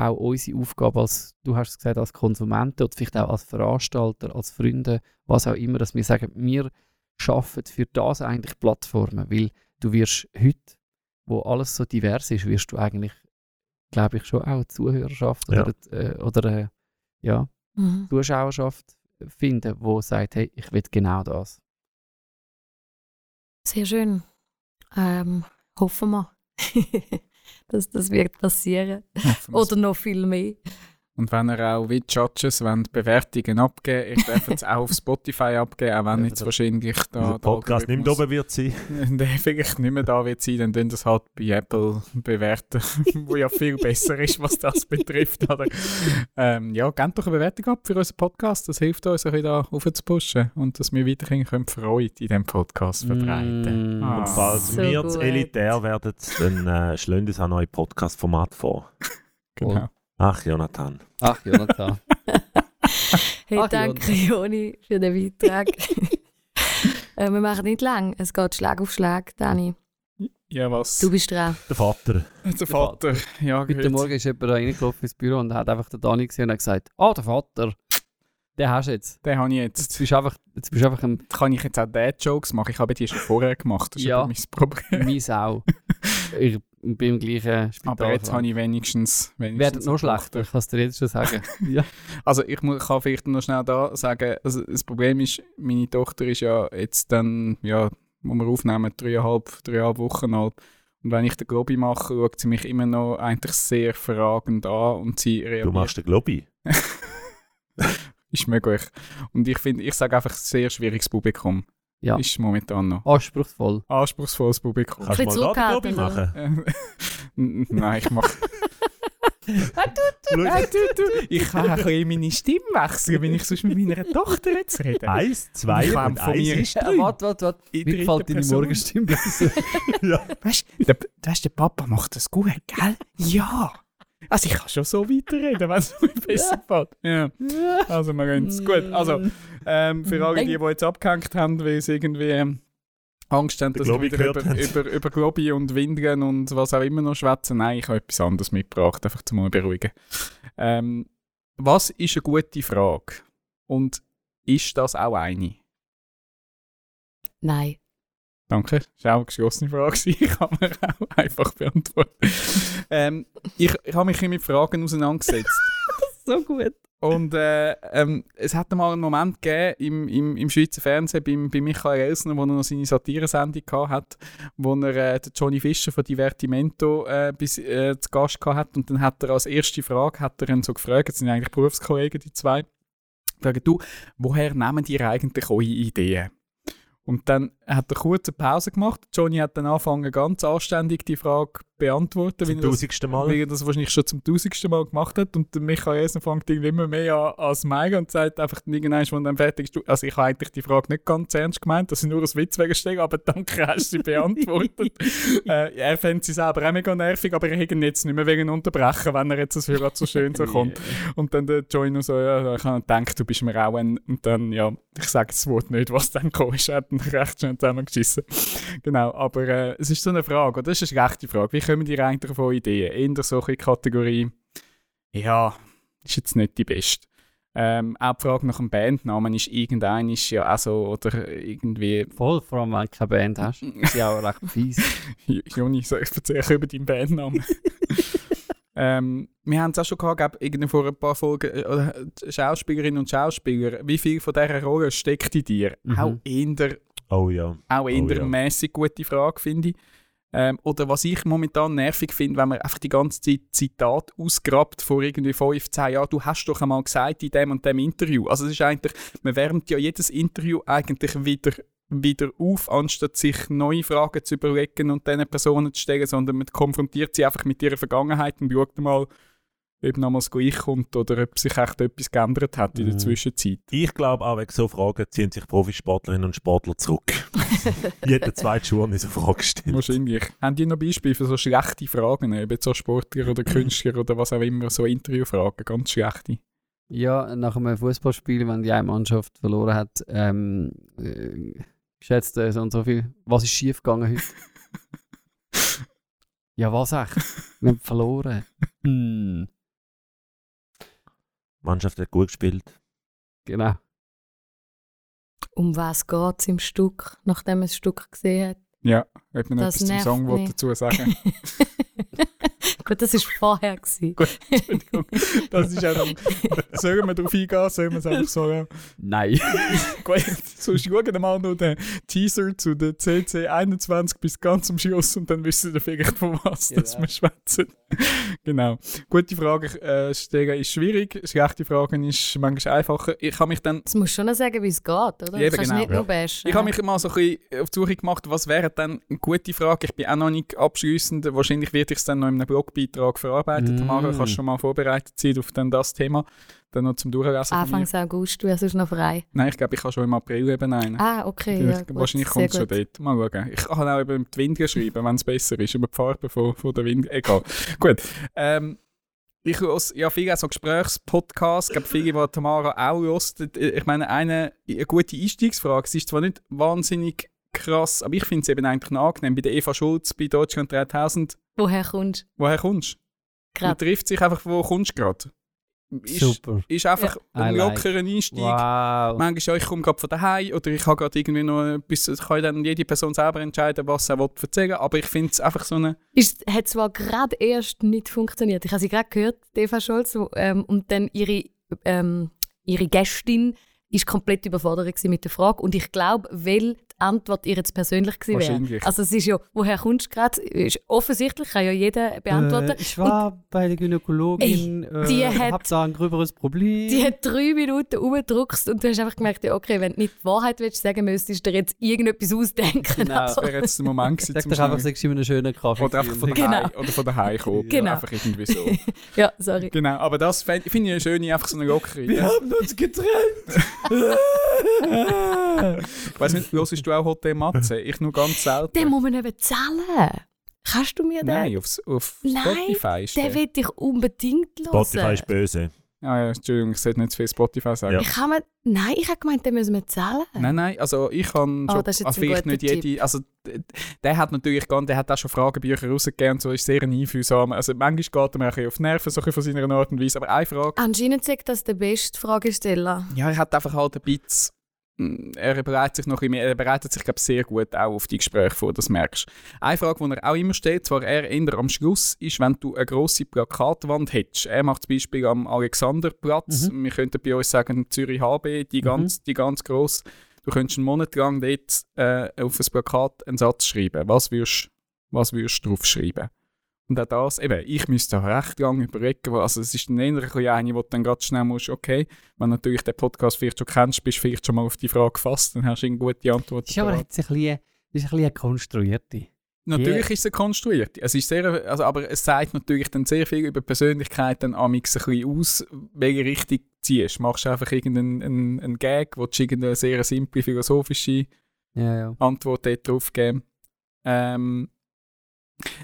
auch unsere Aufgabe als, du hast es gesagt, als Konsumenten oder vielleicht auch als Veranstalter, als Freunde, was auch immer, dass wir sagen, wir schaffen für das eigentlich Plattformen, weil du wirst heute, wo alles so divers ist, wirst du eigentlich, glaube ich, schon auch eine Zuhörerschaft Ja. oder, äh, oder äh, ja, Mhm. Zuschauerschaft finden, wo sagt, hey, ich will genau das. Sehr schön. Ähm, hoffen wir, *laughs* dass das wird passieren. Wir's. Oder noch viel mehr. Und wenn ihr auch wie die Judges wollt, Bewertungen abgeben ihr dürft es auch auf Spotify abgeben, auch wenn Ja, jetzt das- wahrscheinlich da Der der Podcast nicht Algorithmus- oben wird sein. *laughs* der vielleicht nicht mehr da wird sein, dann tun das halt bei Apple bewerten, *laughs* wo ja viel besser ist, was das betrifft. Oder? Ähm, ja, gebt doch eine Bewertung ab für unseren Podcast. Das hilft uns, ein bisschen da aufzupushen und dass wir weiterhin können Freude in diesem Podcast verbreiten Mm. Ah. Und falls So wir zu elitär werden, dann äh, schlagen uns auch neue Podcast-Format vor. Genau. Ach, Jonathan. Ach, Jonathan. *laughs* Hey, Ach, danke Joni für den Beitrag. *laughs* äh, wir machen nicht lang. Es geht Schlag auf Schlag, Dani. Ja, was? Du bist dran. Der Vater. der Vater. Ja, Heute gehört. Morgen ist jemand reingelaufen ins Büro und hat einfach den Dani gesehen und hat gesagt, ah, der Vater, den hast du jetzt. Den habe ich Jetzt jetzt. bist du einfach, jetzt bist du einfach ein Kann ich jetzt auch Dad-Jokes machen? Ich habe die schon vorher gemacht. Das ist Ja. mein Problem. Mies auch. *laughs* ich bin im gleichen Spital. Aber jetzt habe ich wenigstens. wenigstens Werden noch schlechter, ich kann es dir jetzt schon sagen. *laughs* *laughs* ja. Also ich mu- kann vielleicht noch schnell da sagen, also das Problem ist, meine Tochter ist ja jetzt dann, ja, wo wir aufnehmen, dreieinhalb, dreieinhalb Wochen alt. Und wenn ich den Globi mache, schaut sie mich immer noch eigentlich sehr fragend an und sie reagiert. Du machst den Globi. *laughs* Ist möglich. Und ich finde, ich sage einfach, sehr schwieriges Publikum. Ja. Ist momentan noch. Anspruchsvoll. Anspruchsvolles Publikum. Kannst du bisschen mal zurückhaltend, machen? Ähm, Nein, ich mache. Ich kann auch ein bisschen meine Stimme wechseln, wenn ich sonst mit meiner Tochter jetzt rede. Eins, zwei Ich und von eins mir- ist Äh, drei. warte, warte, warte. Wie gefällt deine. Morgenstimme? *laughs* Weißt du, der, der Papa macht das gut, gell? Ja. Also ich kann schon so weiterreden, wenn es *laughs* mir besser gefällt. Ja. Also wir gehen Gut, also ähm, für alle, die, die jetzt abgehängt haben, weil sie irgendwie ähm, Angst haben, dass wir wieder über, über, über Globi und Windigen und was auch immer noch schwätzen. Nein, ich habe etwas anderes mitgebracht, einfach zum mal beruhigen. Ähm, was ist eine gute Frage? Und ist das auch eine? Nein. Danke, das war auch eine geschlossene Frage. *laughs* Ich kann mir auch einfach beantworten. ähm, ich ich habe mich mit Fragen auseinandergesetzt. *laughs* So gut. Und äh, ähm, es hat mal einen Moment gegeben im, im, im Schweizer Fernsehen bei, bei Michael Elsner, wo er noch seine Satiresendung hat, wo er äh, den Johnny Fischer von Divertimento äh, bis, äh, zu Gast hat. Und dann hat er als erste Frage hat er ihn so gefragt, das sind eigentlich Berufskollegen, die zwei, fragen, du, woher nehmen die eigentlich eure Ideen? Und dann er kurz eine Pause gemacht. Johnny hat dann angefangen, ganz anständig die Frage beantworten, Zum das- tausendsten Mal. weil er das wahrscheinlich schon zum tausendsten Mal gemacht hat. Und Michael Essen fängt irgendwie immer mehr an als Meigen und sagt einfach dann irgendwann, wenn dann fertig ist, also ich habe eigentlich die Frage nicht ganz ernst gemeint, dass ich nur als Witz wegstelle, aber danke, hast du sie beantwortet. *laughs* äh, er fände sie selber auch mega nervig, aber er hätte ihn jetzt nicht mehr wegen unterbrechen, wenn er jetzt so gerade so schön so *laughs* kommt. Und dann der noch so, ja, ich habe gedacht, du bist mir auch ein, und dann, ja, ich sage das Wort nicht, was dann gekommen ist, er hat recht schön zusammengeschissen. *laughs* genau, aber äh, es ist so eine Frage, oder? Das ist eine rechte Frage. Wie kommen die eigentlich von Ideen? In der solche Kategorie, ja, ist jetzt nicht die beste. Ähm, auch die Frage nach dem Bandnamen ist irgendein ist ja auch so, oder irgendwie, Voll, vor allem wenn du keine Band hast. *laughs* Ist ja auch recht fies. *laughs* Joni, so, ich erzähle über deinen Bandnamen. ähm, wir haben es auch schon gehabt, irgendwie vor ein paar Folgen, äh, äh, Schauspielerinnen und Schauspieler, wie viel von dieser Rolle steckt in dir? Mhm. Auch eher Oh ja. auch eher Oh ja. mäßig gute Frage, finde ich. Ähm, oder was ich momentan nervig finde, wenn man einfach die ganze Zeit Zitat ausgrabt vor irgendwie 15 Jahren. Du hast doch einmal gesagt in dem und dem Interview. Also es ist eigentlich, man wärmt ja jedes Interview eigentlich wieder, wieder auf, anstatt sich neue Fragen zu überlegen und diesen Personen zu stellen, sondern man konfrontiert sie einfach mit ihrer Vergangenheit und schaut mal, ob nochmal das Gleiche kommt oder ob sich echt etwas geändert hat in der Mhm. Zwischenzeit. Ich glaube auch, wegen so Fragen ziehen sich Profisportlerinnen und Sportler zurück. *laughs* Jeder zweite Schuh hat eine Frage gestellt. Wahrscheinlich. Haben die noch Beispiele für so schlechte Fragen, eben so Sportler oder Künstler oder was auch immer, so Interviewfragen, ganz schlechte? Ja, nach einem Fußballspiel, wenn die eine Mannschaft verloren hat, ähm, äh, geschätzt äh, so und so viel. Was ist schief gegangen heute? *laughs* ja, was echt? Wir haben verloren. Hm, Die Mannschaft hat gut gespielt. genau. Um was geht es im Stück, nachdem man das Stück gesehen hat? Ja, ob man Das etwas zum Song dazu sagen *laughs* Gut, das war vorher. Gewesen. Entschuldigung. Das ist ja dann. Sollen wir darauf eingehen? Sollen wir es einfach. Ja. Nein. *laughs* Gut, so schauen wir mal noch den Teaser zu der CC 21 bis ganz am Schluss und dann wissen wir vielleicht, von was dass Genau. wir schwätzen. genau. Gute Frage äh, stellen ist schwierig, schlechte Fragen ist manchmal einfacher. Ich habe mich dann Jetzt musst du schon noch sagen, wie es geht, oder? Kannst genau. nicht Ja. nur bashen. Ich habe mich mal so ein bisschen auf die Suche gemacht, was wäre dann eine gute Frage. Ich bin auch noch nicht abschliessend. Wahrscheinlich werde ich es dann noch in einem Blogbeitrag verarbeiten. Mm. Tamara, kannst du schon mal vorbereitet sein auf dann das Thema. Dann noch zum Durchlesen. Anfangs August, du wärst sonst noch frei. Nein, ich glaube, ich habe schon im April eben einen. Ah, okay. Ich- Ja, gut, Wahrscheinlich kommt es schon gut. dort. Mal schauen. Ich kann auch über die Winde schreiben, wenn es besser ist. Über die Farbe von, von der Winde. Egal. Gut. Ähm, ich höre ja viele so Gesprächspodcasts. Ich glaube, viele, die Tamara auch hört. Ich meine, eine, eine gute Einstiegsfrage. Sie ist zwar nicht wahnsinnig krass, aber ich finde es eben eigentlich noch angenehm. Bei der Eva Schulz, bei Deutschland 3000. Woher kommst Woher kommst du? Man du? trifft sich einfach, wo kommst du gerade? Ist, Super. ist einfach I ein like. lockerer Einstieg. Wow. Manchmal, ja, ich komme gerade von daheim oder ich habe gerade irgendwie noch etwas, kann dann jede Person selber entscheiden, was sie will erzählen aber ich finde es einfach so eine... Ist, hat zwar gerade erst nicht funktioniert. Ich habe sie gerade gehört, die Eva Scholz, wo, ähm, und dann ihre, ähm, ihre Gästin ist komplett überfordert gewesen mit der Frage. Und ich glaube, weil Antwort ihr jetzt persönlich gewesen wäre. Wahrscheinlich. Also es ist ja, woher kommst du gerade? Ist Offensichtlich kann ja jeder beantworten. Äh, ich war bei der Gynäkologin, Ey, die äh, hat- hab da ein gröberes Problem. Die hat drei Minuten rumgedruckst und du hast einfach gemerkt, okay, wenn du nicht die Wahrheit willst sagen müsstest, du dir jetzt irgendetwas ausdenken. Genau. Also, Das wäre jetzt der Moment gewesen, Sag doch einfach, sagst du ihm einen schönen Kaffee. Oder einfach von Genau. daheim, oder von daheim kommen. Genau. Einfach irgendwie so. *laughs* ja, sorry. genau, aber das finde ich eine schöne, einfach so eine lockere. Wir haben uns getrennt. *laughs* Ich weiss nicht, hörst du auch Hotel Matze? Ich nur ganz selten. Den muss man eben zahlen. Kannst du mir den? Nein, aufs, auf Nein, Spotify Den der. will ich unbedingt hören. Spotify ist böse. Ah, ja, Entschuldigung, ich sollte nicht zu viel Spotify sagen. Ja. Ich habe mir, nein, ich habe gemeint, den müssen wir zahlen. Nein, nein, also ich kann Oh, schon, das ist jetzt also vielleicht nicht jede, also der hat natürlich gar, der hat auch schon Fragebücher rausgegeben und so, ist sehr ein einfühlsam. Also manchmal geht er mir ein bisschen auf die Nerven, so ein von seiner Art und Weise, aber eine Frage, Anscheinend sagt das der beste Fragesteller. ja, er hat einfach halt ein bisschen, er bereitet sich noch mehr, er bereitet sich, glaube ich, sehr gut auch auf die Gespräche vor, das merkst du. Eine Frage, die er auch immer stellt, zwar eher eher am Schluss, ist, wenn du eine grosse Plakatwand hättest. Er macht zum Beispiel am Alexanderplatz, wir könnten bei uns sagen Zürich HB, die ganz, die ganz gross. Du könntest einen Monat lang dort äh, auf ein Plakat einen Satz schreiben. Was würdest was würdest du drauf schreiben? Und auch das, eben, ich müsste da recht lange überlegen, also es ist dann eher ein bisschen eine, wo du dann ganz schnell musst, okay, wenn natürlich den Podcast vielleicht schon kennst, bist du vielleicht schon mal auf die Frage gefasst, dann hast du eine gute Antwort. Ist aber jetzt ein bisschen, ist ein bisschen eine konstruierte. Natürlich Yeah. ist es konstruiert. Es ist sehr, also, aber es sagt natürlich dann sehr viel über Persönlichkeit dann amix ein bisschen aus, welche Richtung ziehst. Machst du einfach irgendeinen einen, einen Gag, wo du irgendeine sehr simple philosophische Ja, ja. Antwort dort drauf geben. Ähm,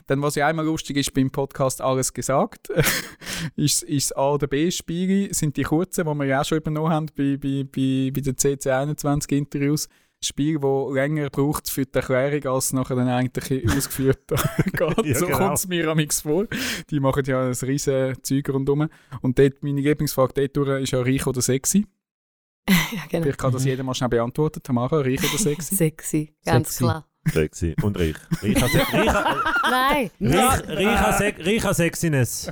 dann, was ja einmal lustig ist beim Podcast «Alles gesagt», *laughs* ist, ist das A- oder B-Spiele, sind die kurzen, die wir ja auch schon übernommen haben bei, bei, bei, bei den CC21-Interviews. Spiel, das länger braucht für die Erklärung, als nachher dann eigentlich *laughs* ausgeführt *laughs* geht. Ja, so genau. kommt es mir amix vor. Die machen ja ein riesen Zeug rundherum. Und dort, meine Lieblingsfrage dort ist ja «Reich oder sexy?» ja, genau. Vielleicht kann das jeder mal schnell beantworten. Tamara, «Reich oder sexy?» Sexy, ganz Sexy. klar. Sexy und reich. Reicher, Se reicher, Nein, reich, reicher, Se reicher Sexiness.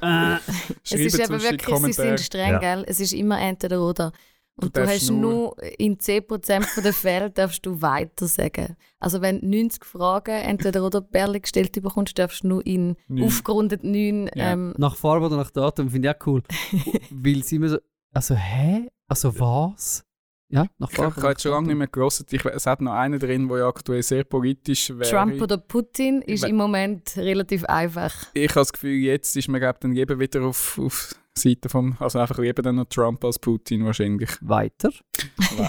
es ist eben wirklich, sie sind streng, Ja. gell? Es ist immer entweder oder. Und Du du, hast nur- nur, in 10% der Fälle darfst du weiter sagen. Also wenn du 90 Fragen entweder oder Perle gestellt bekommst, darfst du nur in Neun. aufgerundet 9 Ja. ähm, Nach Farbe oder nach Datum finde ich auch cool. *laughs* Weil sie immer so, also hä? Also was? Ja, nach Ich, Farbe. ich habe jetzt schon lange nicht mehr gelesen. Ich, es hat noch einen drin, der ja aktuell sehr politisch wäre. Trump oder Putin ist im Moment relativ einfach. ich habe das Gefühl, jetzt ist man glaub, dann eben wieder auf, auf Seite vom, also einfach lieber dann noch Trump als Putin wahrscheinlich. Weiter.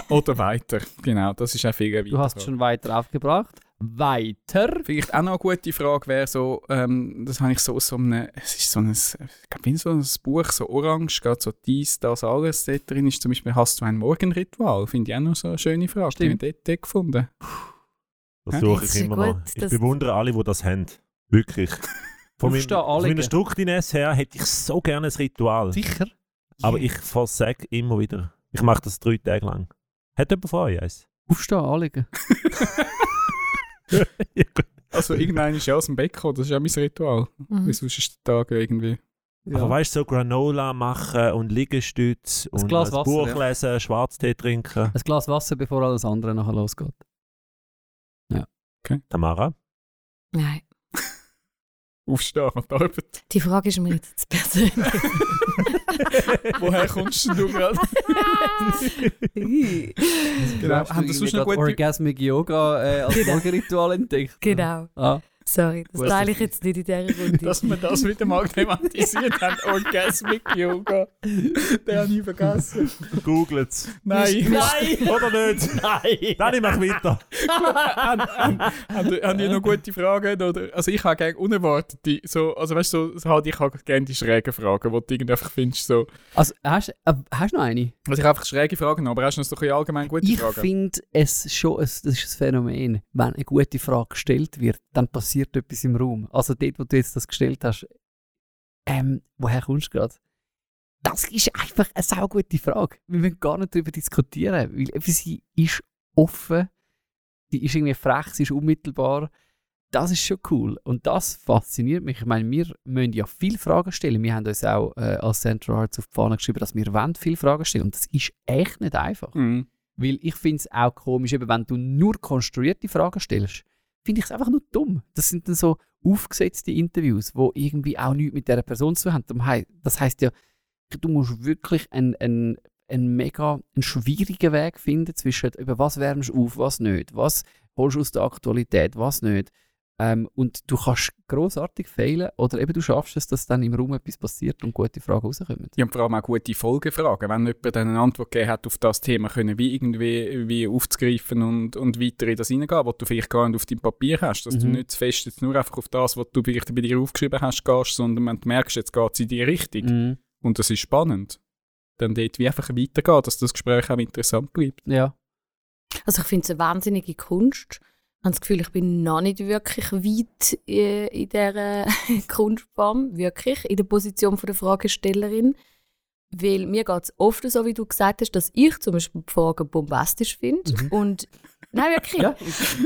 Oder weiter. Genau, das ist auch viel weiter. Du hast schon weiter aufgebracht. Weiter. Vielleicht auch noch eine gute Frage wäre so, ähm, das habe ich so so einem, es ist so ein, ich glaube, in so ein Buch, so orange, geht so dies, das, alles dort drin ist zum Beispiel, hast du ein Morgenritual? Finde ich auch noch so eine schöne Frage. Die habe ich dort, gefunden. Das suche ich immer gut, noch. Ich bewundere alle, die das haben. Wirklich. *laughs* Von, meiner Struktiness her hätte ich so gerne ein Ritual. Sicher? Aber ich versage immer wieder. Ich mache das drei Tage lang. Hat jemand von euch eins? Aufstehen, anlegen. *laughs* *laughs* Also irgendein ist ja aus dem Bett gekommen, das ist auch mein Ritual. Mhm. Wie sonst ist der Tag irgendwie. Aber weißt du, so Granola machen und Liegestütz und Glas ein Wasser, Buch ja. lesen, Schwarztee trinken. Ein Glas Wasser, bevor alles andere nachher losgeht. Tamara? Nein. *laughs* Aufstehen und arbeiten. Die Frage ist mir jetzt zu persönlich. *laughs* Woher kommst du gerade? genau. Haben das sonst noch gerade gute... Orgasmic Yoga äh, als. Morgenritual entdeckt? genau. Ah, Sorry, das Gut, teile ich jetzt nicht in dieser Runde. Dass wir das wieder mal thematisiert *laughs* haben. Orgasmic Yoga. Den habe ich vergessen. Googlet's. Nein. Nein! Oder nicht? Nein! Dann ich mach weiter. Haben die noch gute Fragen? Oder? Also ich habe gerne unerwartete, so, also weißt du, so, halt, ich habe gerne die schrägen Fragen, wo du irgendwie einfach findest, so. also, hast, äh, hast du noch eine? Also ich habe einfach schräge Fragen, aber hast du noch so ein allgemein gute Ich Fragen? finde es schon, ein, das ist ein Phänomen, wenn eine gute Frage gestellt wird, dann passiert etwas im Raum. Also dort, wo du jetzt das gestellt hast, ähm, woher kommst du gerade? Das ist einfach eine saugute Frage. Wir müssen gar nicht darüber diskutieren, weil sie ist offen, sie ist irgendwie frech, sie ist unmittelbar. Das ist schon cool und das fasziniert mich. Ich meine, wir müssen ja viele Fragen stellen. Wir haben uns auch äh, als Central Arts auf die Fahne geschrieben, dass wir wollen viele Fragen stellen und das ist echt nicht einfach. Mhm. Weil ich finde es auch komisch, eben, wenn du nur konstruierte Fragen stellst, finde ich es einfach nur dumm. Das sind dann so aufgesetzte Interviews, wo irgendwie auch nichts mit dieser Person zu haben. Das heißt ja, du musst wirklich einen, einen, einen mega einen schwierigen Weg finden zwischen über was wärmst du auf, was nicht, was holst du aus der Aktualität, was nicht. Ähm, und du kannst großartig fehlen oder eben du schaffst es, dass dann im Raum etwas passiert und gute Fragen rauskommen. Ja, und vor allem auch gute Folgefragen. Wenn jemand dann eine Antwort gegeben hat auf das Thema, können wie irgendwie wie aufzugreifen und, und weiter in das hineingehen, was du vielleicht gar nicht auf deinem Papier hast. Dass du Mhm. nicht zu fest jetzt nur einfach auf das, was du vielleicht bei dir aufgeschrieben hast, gehst, sondern wenn du merkst, jetzt geht es in die Richtung. Mhm. Und das ist spannend. dann dort wie einfach weitergehen, dass das Gespräch auch interessant bleibt. Ja. Also ich finde es eine wahnsinnige Kunst. Ich habe das Gefühl, ich bin noch nicht wirklich weit äh, in dieser *laughs* Kunstform, wirklich, in der Position von der Fragestellerin. Weil mir geht es oft so, wie du gesagt hast, dass ich zum Beispiel die Fragen bombastisch finde. Und nein, wirklich. Ja.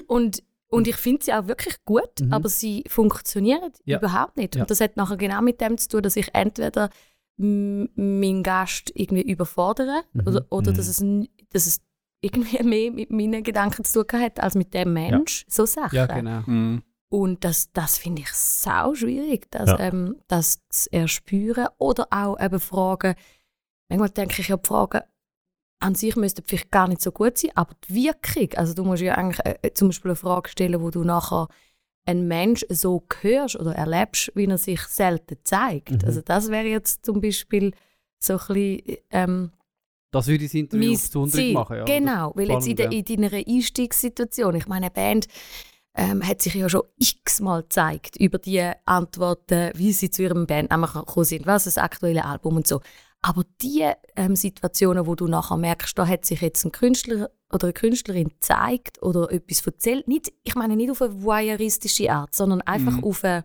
Und, und ich finde sie auch wirklich gut, Mhm. aber sie funktionieren Ja. überhaupt nicht. Ja. Und das hat nachher genau mit dem zu tun, dass ich entweder meinen Gast irgendwie überfordere Mhm. oder, oder Mhm. dass, es, n- dass es irgendwie *laughs* mehr mit meinen Gedanken zu tun hat als mit dem Mensch. So Sachen. Ja, genau. Mhm. Und das, das finde ich sau schwierig, das, Ja. ähm, das zu erspüren. Oder auch eben Fragen, manchmal denke ich ja, die Fragen an sich müssten vielleicht gar nicht so gut sein, aber die Wirkung, also du musst ja eigentlich äh, äh, zum Beispiel eine Frage stellen, wo du nachher einen Mensch so hörst oder erlebst, wie er sich selten zeigt. Mhm. Also das wäre jetzt zum Beispiel so ein bisschen ähm, Das würde das Interview besonders machen. Ja. Genau, weil jetzt in, Spannend, in deiner Einstiegssituation, ich meine, eine Band ähm, hat sich ja schon x-mal gezeigt über die Antworten, wie sie zu ihrem Bandnamen gekommen sind, was ist das aktuelle Album und so. Aber die ähm, Situationen, wo du nachher merkst, da hat sich jetzt ein Künstler oder eine Künstlerin gezeigt oder etwas erzählt, nicht, ich meine nicht auf eine voyeuristische Art, sondern einfach Mhm. auf eine,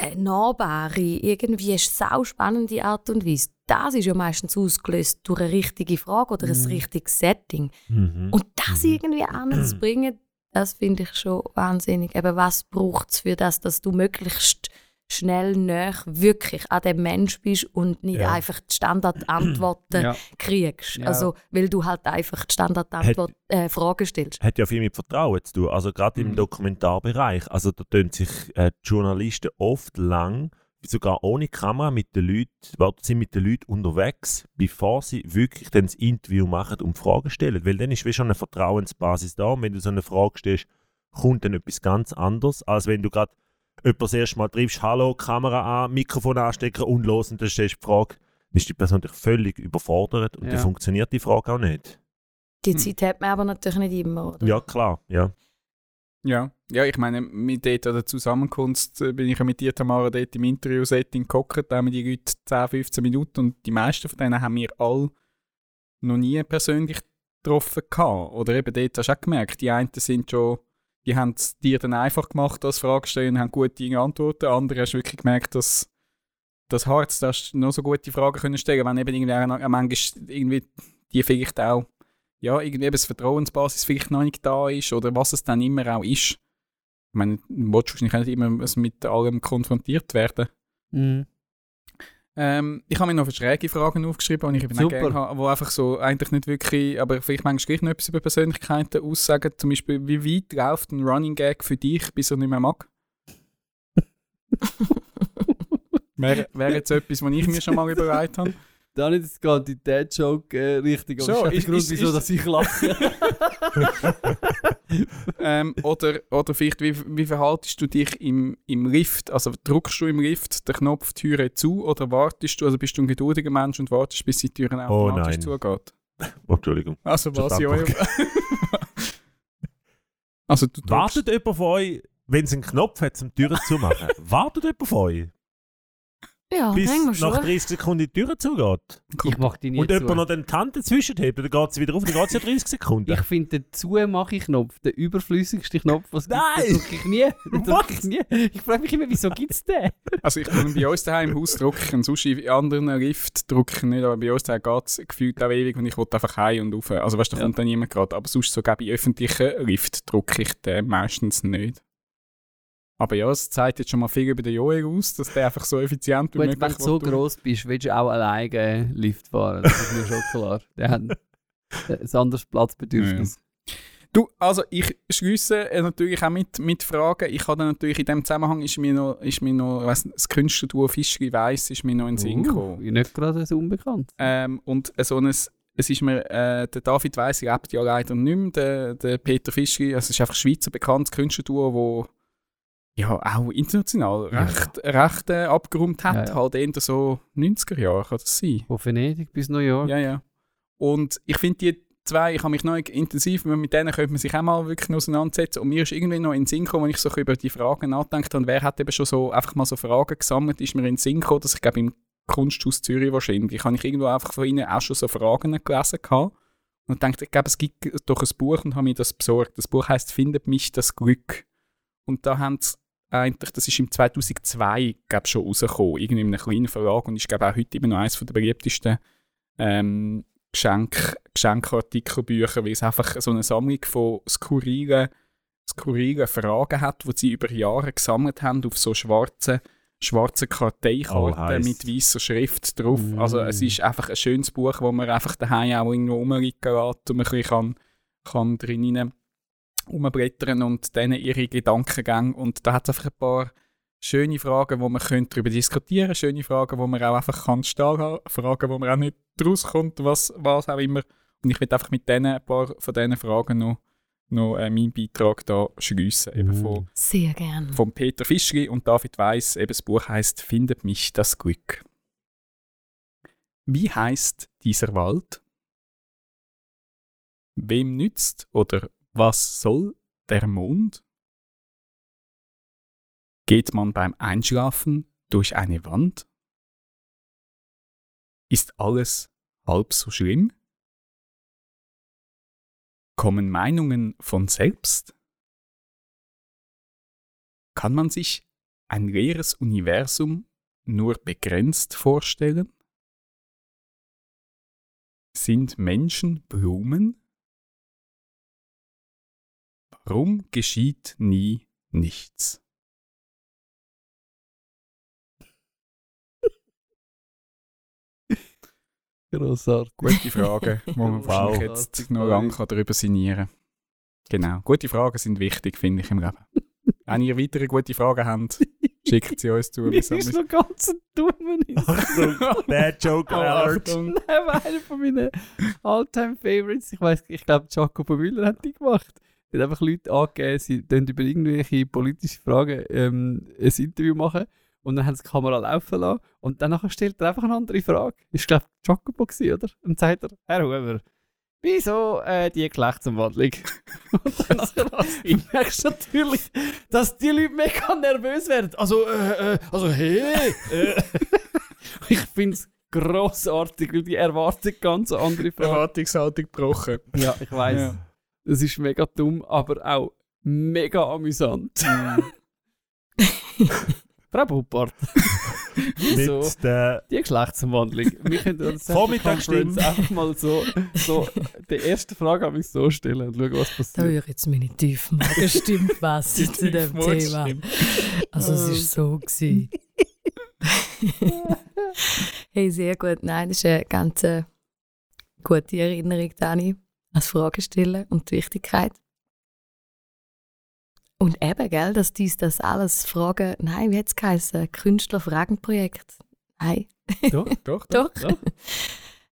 eine nahbare, irgendwie sau spannende Art und Weise. Das ist ja meistens ausgelöst durch eine richtige Frage oder ein Mhm. richtiges Setting. Mhm. Und das Mhm. irgendwie anzubringen, das finde ich schon wahnsinnig. Eben, was braucht es für das, dass du möglichst schnell näher wirklich an dem Mensch bist und nicht Ja. einfach die Standardantworten *clears throat* Ja. kriegst. Ja. Also, weil du halt einfach die Standardantwort äh, Fragen stellst. hat ja viel mit Vertrauen zu tun. Also gerade im Mhm. Dokumentarbereich. Also da tun sich äh, die Journalisten oft lang, sogar ohne Kamera, mit den Leuten, sie mit den Leuten unterwegs, bevor sie wirklich dann das Interview machen und Fragen stellen. Weil dann ist wie schon eine Vertrauensbasis da. Und wenn du so eine Frage stellst, kommt dann etwas ganz anderes, als wenn du gerade jemanden das erste Mal triffst, hallo, Kamera an, Mikrofon anstecken und los und dann stellst du die Frage, dann ist die Person dich völlig überfordert und Ja. dann funktioniert die Frage auch nicht. Die Hm. Zeit hat man aber natürlich nicht immer, oder? Ja, klar, ja. Ja. ja, ich meine, mit dort der Zusammenkunft äh, bin ich ja mit dir, Tamara, dort im Interview-Setting gehockt, da haben wir die Leute 10, 15 Minuten und die meisten von denen haben wir alle noch nie persönlich getroffen gehabt. Oder eben dort hast du auch gemerkt, die einen sind schon, die haben es dir dann einfach gemacht als Frage stellen und haben gute Antworten. Andere hast du wirklich gemerkt, dass das Harz, da hast du noch so gute Fragen können stellen, wenn eben irgendwie manchmal irgendwie die vielleicht auch ja, irgendwie eben das Vertrauensbasis vielleicht noch nicht da ist oder was es dann immer auch ist. Ich meine, du wahrscheinlich auch nicht immer mit allem konfrontiert werden. Mhm. Ähm, ich habe mir noch eine schräge Fragen aufgeschrieben, die ich eben auch Super. gerne habe, die einfach so eigentlich nicht wirklich, aber vielleicht manchmal gleich noch etwas über Persönlichkeiten aussagen. Zum Beispiel, wie weit läuft ein Running Gag für dich, bis er nicht mehr mag? *laughs* Wäre wär jetzt etwas, was ich mir schon mal überlegt habe. Da nicht das ganze Dad-Joke äh, richtig, So, aber das ist Grund, ist- wieso ist- dass ich lache. *laughs* ähm, oder, oder vielleicht, wie, wie verhaltest du dich im, im Lift? Also drückst du im Lift den Knopf Türe zu oder wartest du, also bist du ein geduldiger Mensch und wartest, bis die Türe Oh automatisch nein. zugeht? *laughs* Oh, Entschuldigung. Also was ja. Verdammt. *laughs* also du Wartet jemand von euch, wenn es einen Knopf hat, zum Türen zu machen? Wartet jemand von euch, Ja, bis nach schon. 30 Sekunden die Tür zugeht? Ich mache die nie Und zu. jemand noch den die Hand dazwischen hebt, dann geht sie wieder auf, dann geht es ja 30 Sekunden. Ich finde den Zumache-Knopf, der überflüssigste Knopf, was es gibt, Nein! den drücke ich nie. *laughs* What? ich nie. Ich frage mich immer, wieso gibt es den? *laughs* also ich bin bei uns daheim im Haus drücke ich ihn, sonst in anderen Lift drücke ich ihn nicht, aber bei uns daheim geht es gefühlt auch ewig und ich will einfach heim und rauf. Also weißt du, da Ja. kommt dann niemand gerade, aber sonst sogar bei öffentlichen Lift drücke ich den meistens nicht. Aber ja, es zeigt jetzt schon mal viel über den Joel aus, dass der einfach so effizient wie möglich wenn du so gross bist, willst du auch alleine Lift fahren. Das ist mir schon klar. Der hat ein anderes Platzbedürfnis. Du, also ich schließe äh, natürlich auch mit, mit Fragen. Ich habe natürlich in dem Zusammenhang ist mir noch, ist mir noch weiss, das Künstlerduo Fischli Weiss ist mir noch in den Sinn gekommen. Uh, nicht gerade so unbekannt. Ähm, und so ein, es ist mir, äh, der David Weiss lebt ja leider nicht mehr, der, der Peter Fischli, also es ist einfach ein Schweizer bekanntes Künstlerduo, wo ja auch international Ja. recht, recht äh, abgeräumt hat, Ja, ja. halt eher so 90er Jahre kann das sein. Von Venedig bis New York. Ja, ja. Und ich finde die zwei, ich habe mich noch intensiv, mit denen könnte man sich auch mal wirklich auseinandersetzen. Und mir ist irgendwie noch in den Sinn gekommen, wenn ich so über die Fragen nachgedacht habe, wer hat eben schon so einfach mal so Fragen gesammelt, ist mir in den Sinn gekommen, dass ich glaube im Kunsthaus Zürich wahrscheinlich, habe ich irgendwo einfach von ihnen auch schon so Fragen gelesen gehabt und dachte, ich glaube, es gibt doch ein Buch und habe mir das besorgt. Das Buch heißt «Findet mich das Glück». Und da haben sie eigentlich, das ist im 2002 glaub, schon rausgekommen, irgendwie in einem kleinen Verlag und ist glaube auch heute immer noch eines der beliebtesten ähm, Geschenk, Geschenkartikelbücher, weil es einfach so eine Sammlung von skurrilen, skurrilen Fragen hat, die sie über Jahre gesammelt haben auf so schwarzen schwarze Karteikarten Oh, mit weißer Schrift drauf. Mm. Also es ist einfach ein schönes Buch, wo man einfach daheim auch irgendwo rumliegen lässt und man ein bisschen kann, kann drinnen umblättern und dann ihre Gedankengänge. Und da hat es einfach ein paar schöne Fragen, wo man könnte darüber diskutieren könnte, schöne Fragen, wo man auch einfach kann stehen haben, Fragen, wo man auch nicht rauskommt, was, was auch immer. Und ich will einfach mit denen, ein paar von diesen Fragen noch, noch äh, meinen Beitrag da schliessen. Eben Mm. von, Sehr gern. von Peter Fischli und David Weiss. Eben das Buch heißt Findet mich das Glück. Wie heißt dieser Wald? Wem nützt oder was soll der Mond? Geht man beim Einschlafen durch eine Wand? Ist alles halb so schlimm? Kommen Meinungen von selbst? Kann man sich ein leeres Universum nur begrenzt vorstellen? Sind Menschen Blumen? Warum geschieht nie nichts? Grossartig. Gute Fragen, wo *laughs* man wahrscheinlich jetzt noch lange darüber sinnieren kann. Genau, gute Fragen sind wichtig, finde ich, im Leben. Wenn ihr weitere gute Fragen habt, *laughs* schickt sie uns zu. Das ist so ganz ein dummer *laughs* Bad Joke Alert. Achtung. Nein, aber einer von meinen Alltime Favorites. Ich weiß, ich glaube, Jacopo Müller hat die gemacht. Er hat einfach Leute angegeben, sie über irgendwelche politische Fragen ähm, ein Interview machen. Und dann haben sie die Kamera laufen lassen. Und dann nachher stellt er einfach eine andere Frage. Ist, glaube ich, Jacopo gewesen, oder? Und sagt er, Herr Huber, wieso äh, die Geschlechtsumwandlung? *laughs* Und dann *laughs* merkst natürlich, dass die Leute mega nervös werden. Also, äh, äh, also, hey! Äh. *laughs* ich finde es grossartig, weil die erwarten ganz andere Fragen. Erwartungshaltung gebrochen. Ja, ich weiß. Ja. Das ist mega dumm, aber auch mega amüsant. Frau Buppart. Wieso? Mit der Die Geschlechtsumwandlung. Wir können uns Vormittagsstimme. Einfach mal so, so *laughs* die erste Frage an mich so stellen und schauen, was Da passiert. höre ich jetzt meine Tiefmagen stimmt was *laughs* zu dem Thema. Also es ist so gewesen. *laughs* hey, sehr gut. Nein, das ist eine ganz äh, gute Erinnerung, Dani, als Frage stellen und die Wichtigkeit. Und eben, gell, dass dies das alles Fragen, nein, wie hat es geheißen? Künstler-Fragenprojekt. Nein, Doch, doch. *laughs* doch. Ja.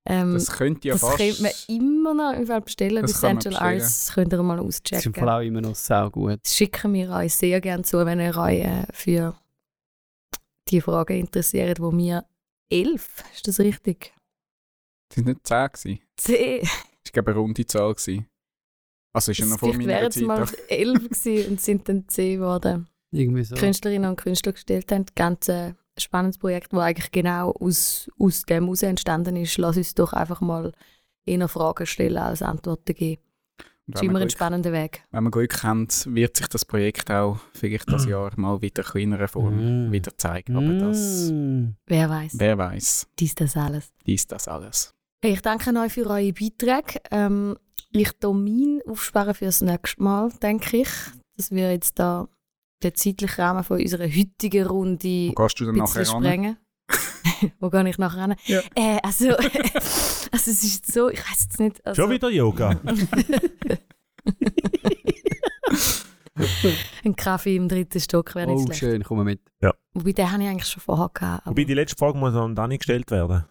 ähm, Das das könnte ja fast... könnte man immer noch im Fall bestellen. Bei Das man Central. Arts könnt ihr mal Das ist im auschecken. Fall auch immer noch sau gut. Das schicken wir euch sehr gerne zu, wenn ihr euch äh, für die Fragen interessiert, wo wir elf, ist das richtig? Das sind nicht 10 gewesen. Zehn. Das war, glaube eine runde Zahl. Gewesen. Also ist ja noch vor meiner Zeit. mal *laughs* elf gewesen und sind dann zehn geworden. Irgendwie so. Künstlerinnen und Künstler gestellt haben. Ganz äh, spannendes Projekt, das eigentlich genau aus, aus dem heraus entstanden ist. Lass uns doch einfach mal eher Fragen stellen als Antworten geben. Das ist immer ein spannender Weg. wenn wir Glück haben, wird sich das Projekt auch vielleicht das *clears throat* Jahr mal wieder in kleinerer Form Mm. wieder zeigen. Aber das, Mm. Wer weiß, wer weiß, dies, das alles. dies, das alles. Hey, ich danke euch für eure Beiträge. Ähm, ich tue meinen aufsparen für das nächste Mal, denke ich. Dass wir jetzt da den zeitlichen Rahmen von unserer heutigen Runde Wo gehst du dann nachher sprengen. *laughs* Wo gehe ich nachher hin? Ja. Äh, also, *laughs* also, es ist so, ich weiß jetzt nicht. Also, Schon wieder Yoga. *laughs* Ein Kaffee im dritten Stock wäre nicht Oh, schlecht. schön, komm mit. Wobei, den habe ich eigentlich schon vorher gehabt. Wobei die letzte Frage muss an Dani gestellt werden.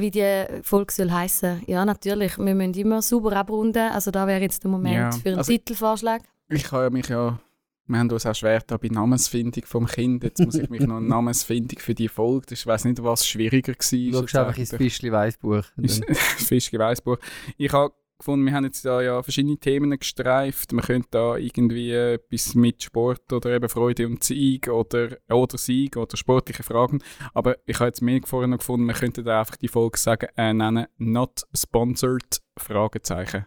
Wie die Folge soll heissen. Ja, natürlich. Wir müssen immer sauber abrunden. Also, da wäre jetzt der Moment Ja, für einen also- Titelvorschlag. Ich habe mich ja, wir haben uns auch schwer da bei Namensfindung vom Kind. Jetzt muss ich mich noch Namensfindung für die Folge. Das- Ich weiß nicht, was schwieriger war. Du schaust einfach ins Fischli Weißbuch. *laughs* Fischli Weißbuch. Ich habe gefunden, wir haben jetzt da ja verschiedene Themen gestreift. Man könnte da irgendwie etwas mit Sport oder eben Freude und Sieg oder, oder Sieg oder sportliche Fragen. Aber ich habe jetzt mehr vorher noch gefunden, man könnte da einfach die Folge sagen, äh, nennen, not sponsored, Fragezeichen.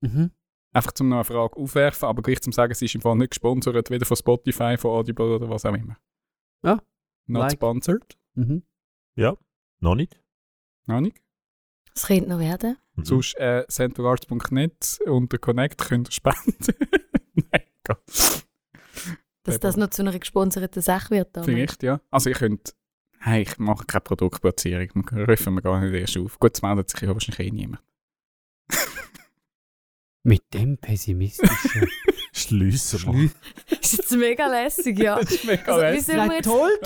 Mhm. Einfach zum noch eine Frage aufwerfen, aber gleich zum sagen, sie ist im Fall nicht gesponsert, weder von Spotify, von Audible oder was auch immer. Ja, Not like. sponsored. Mhm. Noch nicht? Noch nicht. Es könnte noch werden. Mhm. Sonst äh, centralarts.net unter Connect könnt ihr spenden. *laughs* Nein, Gott. Dass das noch zu einer gesponserten Sache wird. Damit. Vielleicht, ja. Also ihr könnt... Hey, ich mache keine Produktplatzierung. Wir rufen wir gar nicht erst auf. Gut, es meldet sich ja wahrscheinlich eh niemand. Mit dem pessimistischen *laughs* Schliessen wir. *laughs* Ist jetzt mega lässig, ja. Das ist mega Also, wie lässig. sollen wir jetzt, toll,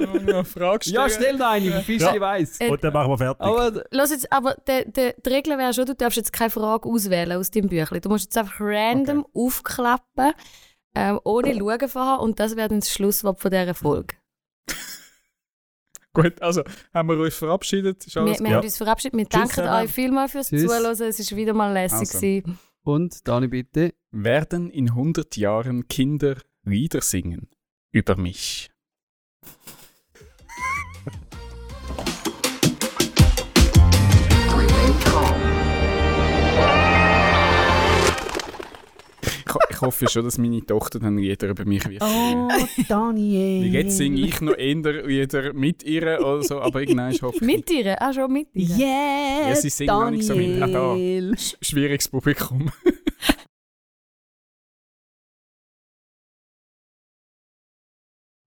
Noch eine Frage stellen. Ja, stell da eine, Fisch, Ja. ich weiss. Äh, Und dann machen wir fertig. Aber Lass jetzt, aber de, de, die Regel wäre schon, du darfst jetzt keine Frage auswählen aus deinem Büchlein. Du musst jetzt einfach random aufklappen, ähm, ohne schauen vorher, und das wäre dann das Schlusswort von dieser Folge. Gut, also haben wir uns verabschiedet. Wir, wir Ja. haben uns verabschiedet. Wir Tschüss danken zusammen. euch vielmals fürs Tschüss. Zuhören. Es war wieder mal lässig. Also. Und, Dani, bitte. Werden in 100 Jahren Kinder Lieder singen über mich? Ich, ho- ich hoffe schon, dass meine Tochter dann Lieder über mich wird singen. Daniel. Jetzt singe ich noch eher Lieder mit ihr oder so, aber irgendwann hoffe ich Mit dir? Ah, schon mit dir? Yeah, Ja, sie singen noch nicht so mit. Ah, da. Daniel. Sch- schwieriges Publikum.